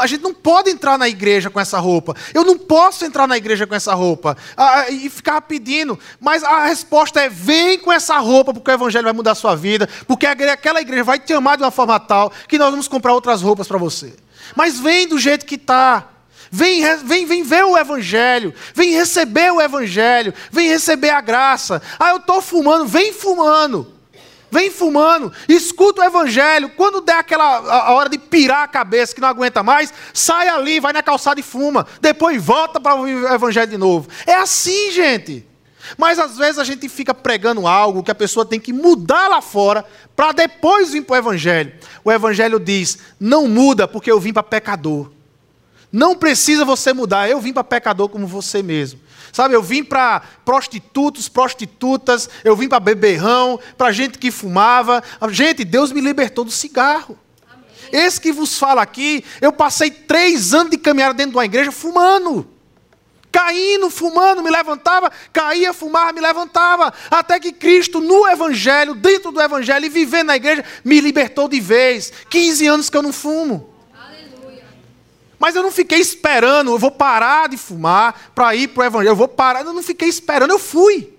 A gente não pode entrar na igreja com essa roupa. Eu não posso entrar na igreja com essa roupa. Ah, e ficava pedindo. Mas a resposta é: vem com essa roupa, porque o evangelho vai mudar a sua vida. Porque aquela igreja vai te amar de uma forma tal que nós vamos comprar outras roupas para você. Mas vem do jeito que está. Vem, vem, vem ver o Evangelho, vem receber o Evangelho, vem receber a graça. Ah, eu estou fumando, vem fumando. Vem fumando, escuta o evangelho. Quando der aquela a hora de pirar a cabeça que não aguenta mais, sai ali, vai na calçada e fuma. Depois volta para o evangelho de novo. É assim, gente. Mas às vezes a gente fica pregando algo que a pessoa tem que mudar lá fora para depois vir para o evangelho. O evangelho diz: não muda porque eu vim para pecador. Não precisa você mudar, eu vim para pecador como você mesmo. Sabe, eu vim para prostitutos, prostitutas, eu vim para beberrão, para gente que fumava. Gente, Deus me libertou do cigarro. Amém. Esse que vos fala aqui, eu passei três anos de caminhar dentro de uma igreja fumando. Caindo, fumando, me levantava, caía, fumava, me levantava. Até que Cristo, no Evangelho, dentro do Evangelho e vivendo na igreja, me libertou de vez. 15 anos que eu não fumo. Mas eu não fiquei esperando, eu vou parar de fumar para ir para o evangelho. Eu vou parar, eu não fiquei esperando, eu fui.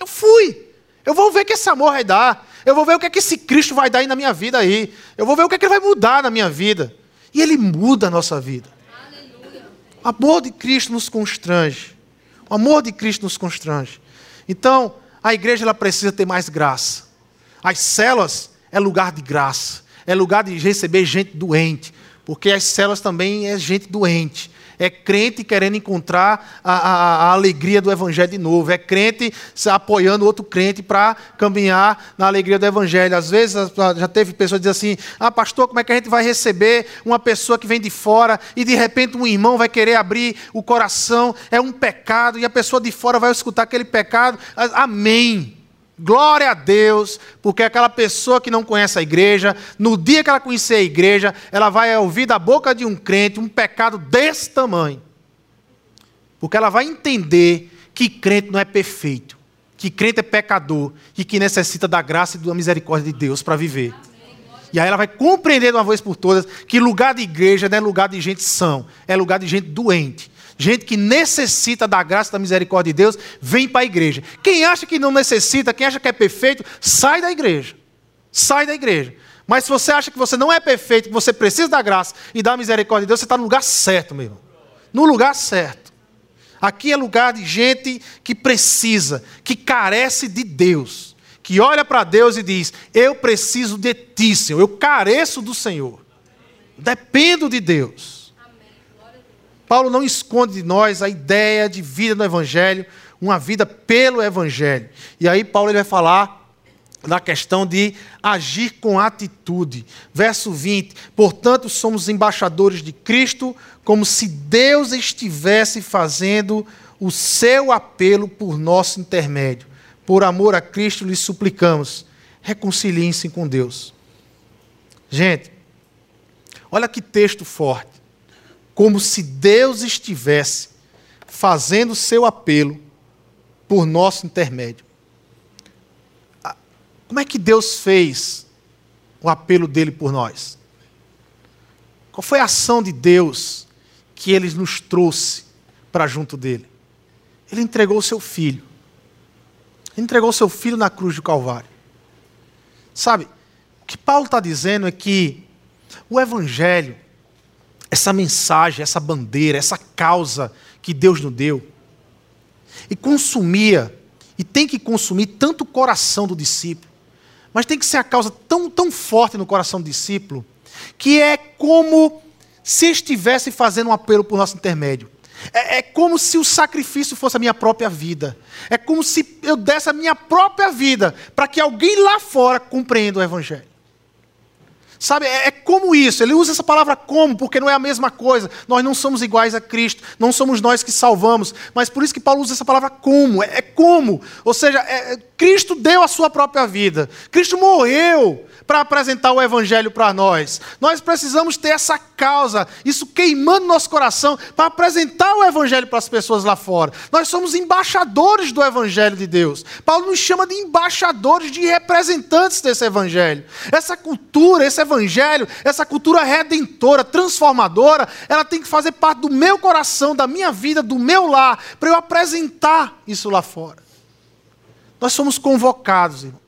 Eu fui. Eu vou ver o que esse amor vai dar. Eu vou ver o que, é que esse Cristo vai dar aí na minha vida aí. Eu vou ver o que, é que ele vai mudar na minha vida. E ele muda a nossa vida. Aleluia. O amor de Cristo nos constrange. O amor de Cristo nos constrange. Então, a igreja ela precisa ter mais graça. As celas é lugar de graça. É lugar de receber gente doente, porque as células também é gente doente. É crente querendo encontrar a, a, a alegria do Evangelho de novo. É crente apoiando outro crente para caminhar na alegria do Evangelho. Às vezes já teve pessoas que dizem assim: Ah, pastor, como é que a gente vai receber uma pessoa que vem de fora e de repente um irmão vai querer abrir o coração? É um pecado e a pessoa de fora vai escutar aquele pecado. Amém. Glória a Deus, porque aquela pessoa que não conhece a igreja, no dia que ela conhecer a igreja, ela vai ouvir da boca de um crente um pecado desse tamanho. Porque ela vai entender que crente não é perfeito, que crente é pecador e que necessita da graça e da misericórdia de Deus para viver. E aí ela vai compreender de uma vez por todas que lugar de igreja não é lugar de gente são, é lugar de gente doente gente que necessita da graça da misericórdia de Deus, vem para a igreja. Quem acha que não necessita, quem acha que é perfeito, sai da igreja. Sai da igreja. Mas se você acha que você não é perfeito, que você precisa da graça e da misericórdia de Deus, você está no lugar certo, meu irmão. No lugar certo. Aqui é lugar de gente que precisa, que carece de Deus. Que olha para Deus e diz: Eu preciso de ti, Senhor. Eu careço do Senhor. Dependo de Deus. Paulo não esconde de nós a ideia de vida no Evangelho, uma vida pelo Evangelho. E aí Paulo ele vai falar da questão de agir com atitude. Verso 20: Portanto, somos embaixadores de Cristo, como se Deus estivesse fazendo o seu apelo por nosso intermédio. Por amor a Cristo, lhes suplicamos, reconciliem-se com Deus. Gente, olha que texto forte como se Deus estivesse fazendo seu apelo por nosso intermédio. Como é que Deus fez o apelo dele por nós? Qual foi a ação de Deus que ele nos trouxe para junto dele? Ele entregou o seu filho. Ele entregou o seu filho na cruz do Calvário. Sabe, o que Paulo está dizendo é que o Evangelho essa mensagem, essa bandeira, essa causa que Deus nos deu. E consumia, e tem que consumir tanto o coração do discípulo, mas tem que ser a causa tão, tão forte no coração do discípulo, que é como se estivesse fazendo um apelo por nosso intermédio. É, é, como se o sacrifício fosse a minha própria vida. É como se eu desse a minha própria vida para que alguém lá fora compreenda o Evangelho. Sabe, é, é, como isso. Ele usa essa palavra como, porque não é a mesma coisa. Nós não somos iguais a Cristo, não somos nós que salvamos. Mas por isso que Paulo usa essa palavra como. É, é como. Ou seja, é, é Cristo deu a sua própria vida. Cristo morreu para apresentar o Evangelho para nós. Nós precisamos ter essa causa, isso queimando nosso coração, para apresentar o Evangelho para as pessoas lá fora. Nós somos embaixadores do Evangelho de Deus. Paulo nos chama de embaixadores, de representantes desse Evangelho. Essa cultura, esse Evangelho, essa cultura redentora, transformadora, ela tem que fazer parte do meu coração, da minha vida, do meu lar, para eu apresentar isso lá fora. Nós somos convocados, irmão.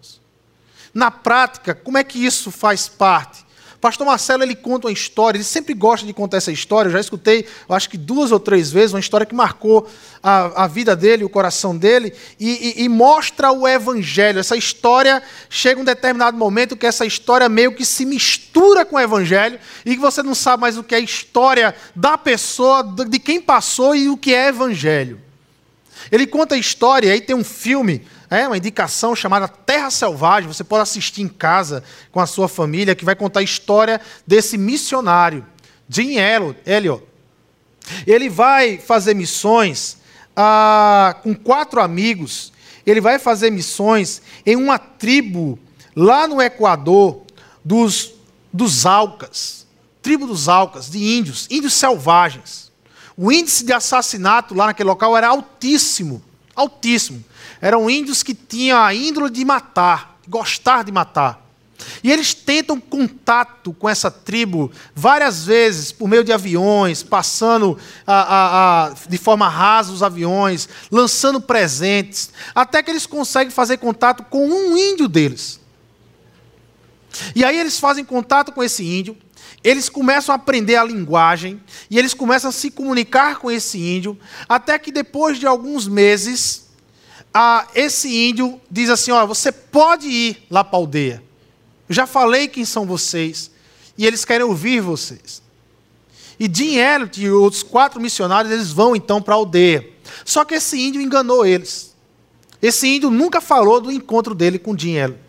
Na prática, como é que isso faz parte? Pastor Marcelo ele conta uma história, ele sempre gosta de contar essa história. Eu já escutei, eu acho que duas ou três vezes, uma história que marcou a, a vida dele, o coração dele, e, e, e, mostra o evangelho. Essa história chega um determinado momento que essa história meio que se mistura com o evangelho e que você não sabe mais o que é história da pessoa, de quem passou e o que é evangelho. Ele conta a história, aí tem um filme é uma indicação chamada Terra Selvagem. Você pode assistir em casa com a sua família, que vai contar a história desse missionário, Jim Elliot. Ele vai fazer missões ah, com quatro amigos. Ele vai fazer missões em uma tribo lá no Equador dos, dos Alcas. Tribo dos Alcas, de índios, índios selvagens. O índice de assassinato lá naquele local era altíssimo altíssimo eram índios que tinham a índole de matar, gostar de matar. E eles tentam contato com essa tribo várias vezes, por meio de aviões, passando a, a, a, de forma rasa os aviões, lançando presentes, até que eles conseguem fazer contato com um índio deles. E aí eles fazem contato com esse índio, eles começam a aprender a linguagem, e eles começam a se comunicar com esse índio, até que depois de alguns meses, a, esse índio diz assim: Olha, você pode ir lá para a aldeia. Eu já falei quem são vocês. E eles querem ouvir vocês. E Jim Elliot e outros quatro missionários, eles vão então para a aldeia. Só que esse índio enganou eles. Esse índio nunca falou do encontro dele com Jim Elliot.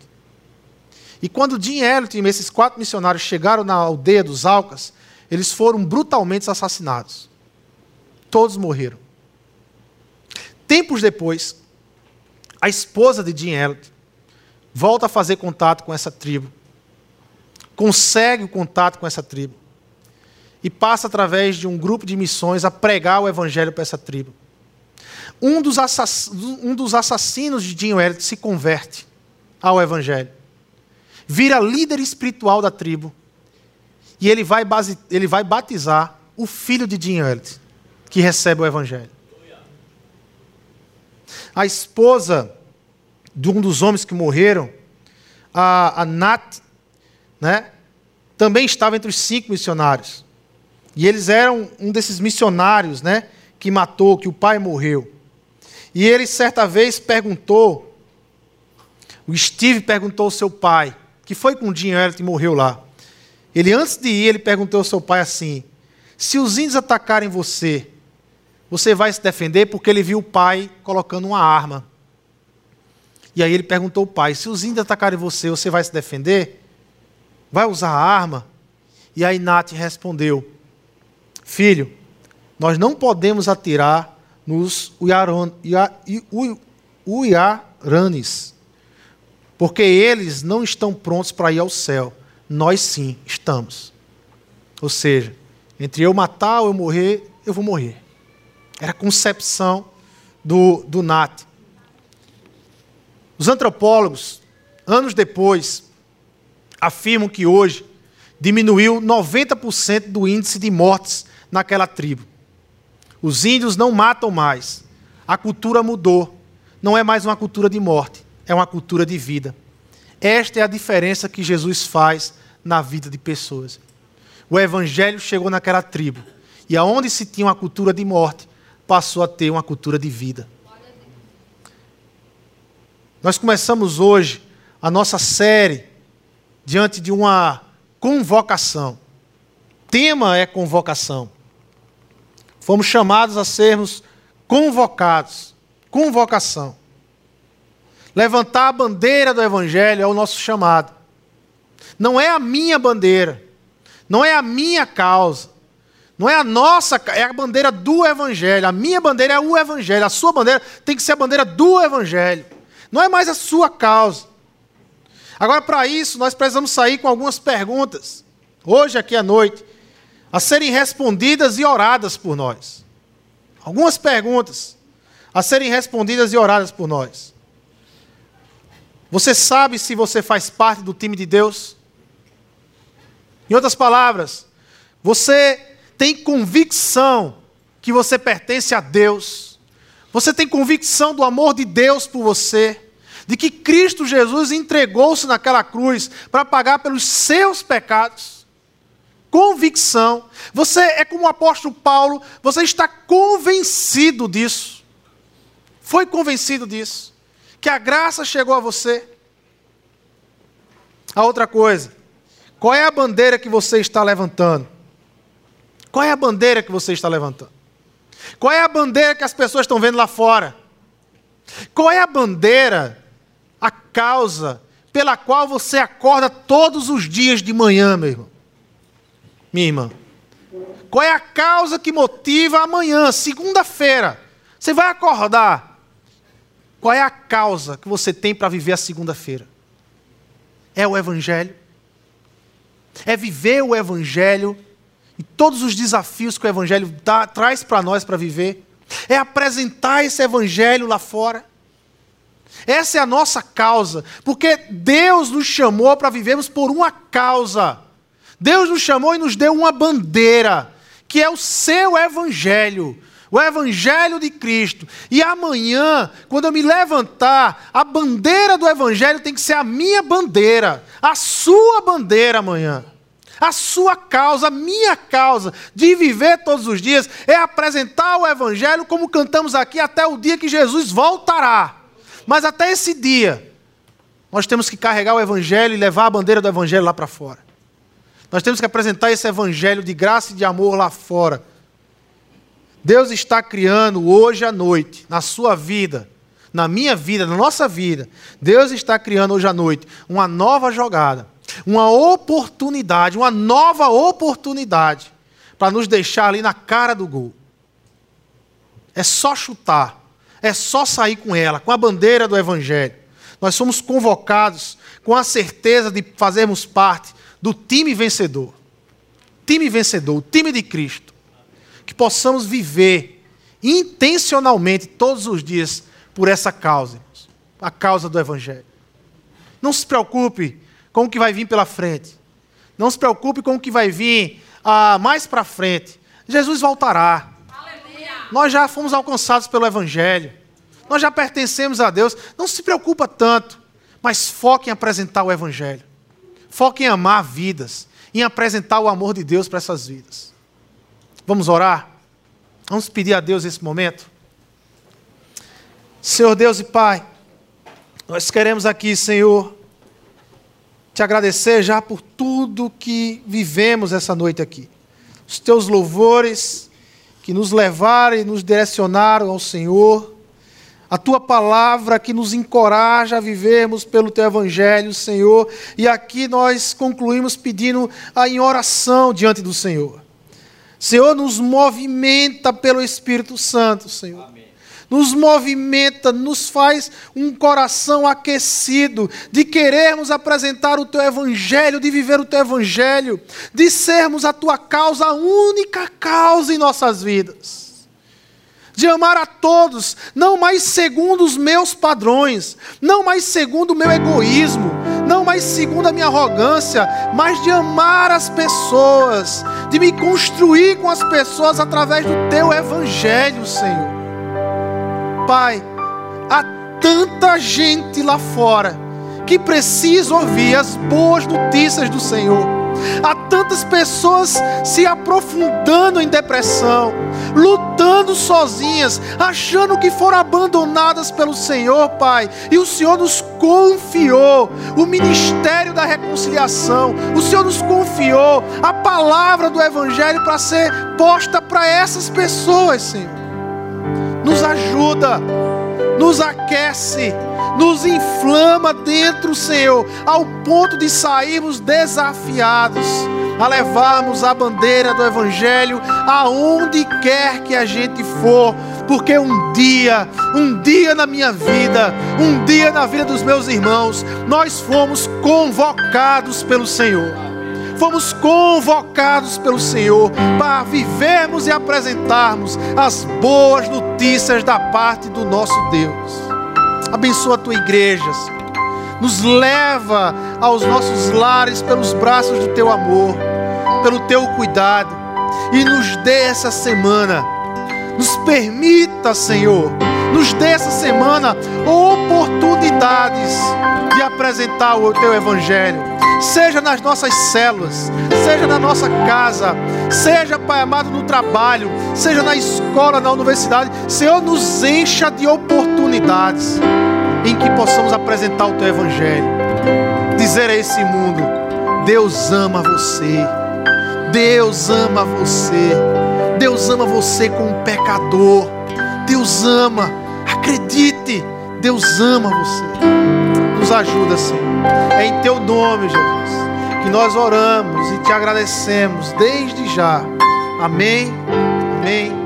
E quando Jim Elliot e esses quatro missionários chegaram na aldeia dos Alcas, eles foram brutalmente assassinados. Todos morreram. Tempos depois, a esposa de Jim Elliot volta a fazer contato com essa tribo, consegue o contato com essa tribo. E passa através de um grupo de missões a pregar o evangelho para essa tribo. Um dos, um dos assassinos de Jim Elliot se converte ao evangelho, vira líder espiritual da tribo. E ele vai, ele vai batizar o filho de Jim Elliot, que recebe o evangelho a esposa de um dos homens que morreram, a, a Nat, né, também estava entre os cinco missionários. E eles eram um desses missionários né, que matou, que o pai morreu. E ele, certa vez, perguntou, o Steve perguntou ao seu pai, que foi com o Jim Elliot e morreu lá. Ele, antes de ir, ele perguntou ao seu pai assim: se os índios atacarem você, você vai se defender porque ele viu o pai colocando uma arma. E aí ele perguntou ao pai: se os índios atacarem você, você vai se defender? Vai usar a arma? E aí Nath respondeu: Filho, nós não podemos atirar nos Uiaranes, porque eles não estão prontos para ir ao céu. Nós sim estamos. Ou seja, entre eu matar ou eu morrer, eu vou morrer. Era a concepção do, do Nat. Os antropólogos, anos depois, afirmam que hoje diminuiu 90% do índice de mortes naquela tribo. Os índios não matam mais. A cultura mudou. Não é mais uma cultura de morte, é uma cultura de vida. Esta é a diferença que Jesus faz na vida de pessoas. O evangelho chegou naquela tribo, e aonde se tinha uma cultura de morte, passou a ter uma cultura de vida. Nós começamos hoje a nossa série diante de uma convocação. Tema é convocação. Fomos chamados a sermos convocados. Convocação. Levantar a bandeira do Evangelho é o nosso chamado. Não é a minha bandeira. Não é a minha causa. Não é a nossa, é a bandeira do Evangelho. A minha bandeira é o Evangelho. A sua bandeira tem que ser a bandeira do Evangelho. Não é mais a sua causa. Agora, para isso, nós precisamos sair com algumas perguntas, hoje aqui à noite, a serem respondidas e oradas por nós. Algumas perguntas a serem respondidas e oradas por nós. Você sabe se você faz parte do time de Deus? Em outras palavras, você tem convicção que você pertence a Deus. Você tem convicção do amor de Deus por você. De que Cristo Jesus entregou-se naquela cruz para pagar pelos seus pecados. Convicção. Você é como o apóstolo Paulo, você está convencido disso. Foi convencido disso. Que a graça chegou a você. A outra coisa, qual é a bandeira que você está levantando? Qual é a bandeira que você está levantando? Qual é a bandeira que as pessoas estão vendo lá fora? Qual é a bandeira, a causa pela qual você acorda todos os dias de manhã, meu irmão? Minha irmã. Qual é a causa que motiva amanhã, segunda-feira? Você vai acordar. Qual é a causa que você tem para viver a segunda-feira? É o Evangelho? É viver o Evangelho e todos os desafios que o Evangelho dá, traz para nós para viver, é apresentar esse Evangelho lá fora. Essa é a nossa causa, porque Deus nos chamou para vivermos por uma causa. Deus nos chamou e nos deu uma bandeira, que é o seu Evangelho, o Evangelho de Cristo. E amanhã, quando eu me levantar, a bandeira do Evangelho tem que ser a minha bandeira, a sua bandeira amanhã. A sua causa, a minha causa de viver todos os dias é apresentar o Evangelho como cantamos aqui até o dia que Jesus voltará. Mas até esse dia, nós temos que carregar o Evangelho e levar a bandeira do Evangelho lá para fora. Nós temos que apresentar esse Evangelho de graça e de amor lá fora. Deus está criando hoje à noite, na sua vida, na minha vida, na nossa vida, Deus está criando hoje à noite uma nova jogada uma oportunidade, uma nova oportunidade para nos deixar ali na cara do gol. É só chutar, é só sair com ela, com a bandeira do Evangelho. Nós somos convocados com a certeza de fazermos parte do time vencedor. Time vencedor, o time de Cristo. Que possamos viver intencionalmente todos os dias por essa causa, a causa do Evangelho. Não se preocupe com o que vai vir pela frente. Não se preocupe com o que vai vir ah, mais para frente. Jesus voltará. Aleluia. Nós já fomos alcançados pelo Evangelho. Nós já pertencemos a Deus. Não se preocupa tanto, mas foque em apresentar o Evangelho. Foque em amar vidas, em apresentar o amor de Deus para essas vidas. Vamos orar? Vamos pedir a Deus esse momento? Senhor Deus e Pai, nós queremos aqui, Senhor, te agradecer já por tudo que vivemos essa noite aqui. Os teus louvores que nos levaram e nos direcionaram ao Senhor. A tua palavra que nos encoraja a vivermos pelo teu evangelho, Senhor. E aqui nós concluímos pedindo em oração diante do Senhor. Senhor, nos movimenta pelo Espírito Santo, Senhor. Amém nos movimenta, nos faz um coração aquecido de querermos apresentar o teu evangelho, de viver o teu evangelho, de sermos a tua causa, a única causa em nossas vidas. De amar a todos, não mais segundo os meus padrões, não mais segundo o meu egoísmo, não mais segundo a minha arrogância, mas de amar as pessoas, de me construir com as pessoas através do teu evangelho, Senhor. Pai, há tanta gente lá fora que precisa ouvir as boas notícias do Senhor. Há tantas pessoas se aprofundando em depressão, lutando sozinhas, achando que foram abandonadas pelo Senhor, Pai. E o Senhor nos confiou o ministério da reconciliação. O Senhor nos confiou a palavra do Evangelho para ser posta para essas pessoas, Senhor nos ajuda, nos aquece, nos inflama dentro, Senhor, ao ponto de sairmos desafiados a levarmos a bandeira do Evangelho aonde quer que a gente for, porque um dia, um dia na minha vida, um dia na vida dos meus irmãos, nós fomos convocados pelo Senhor. Fomos convocados pelo Senhor para vivermos e apresentarmos as boas notícias da parte do nosso Deus. Abençoa a tua igreja, Senhor. Nos leva aos nossos lares pelos braços do teu amor, pelo teu cuidado. E nos dê essa semana, nos permita, Senhor, nos dê essa semana oportunidades de apresentar o teu evangelho. Seja nas nossas células, seja na nossa casa, seja, Pai amado, no trabalho, seja na escola, na universidade. Senhor, nos encha de oportunidades em que possamos apresentar o Teu Evangelho, dizer a esse mundo: Deus ama você, Deus ama você, Deus ama você como pecador, Deus ama, acredite, Deus ama você ajuda, Senhor. É em Teu nome, Jesus, que nós oramos e te agradecemos desde já. Amém, amém.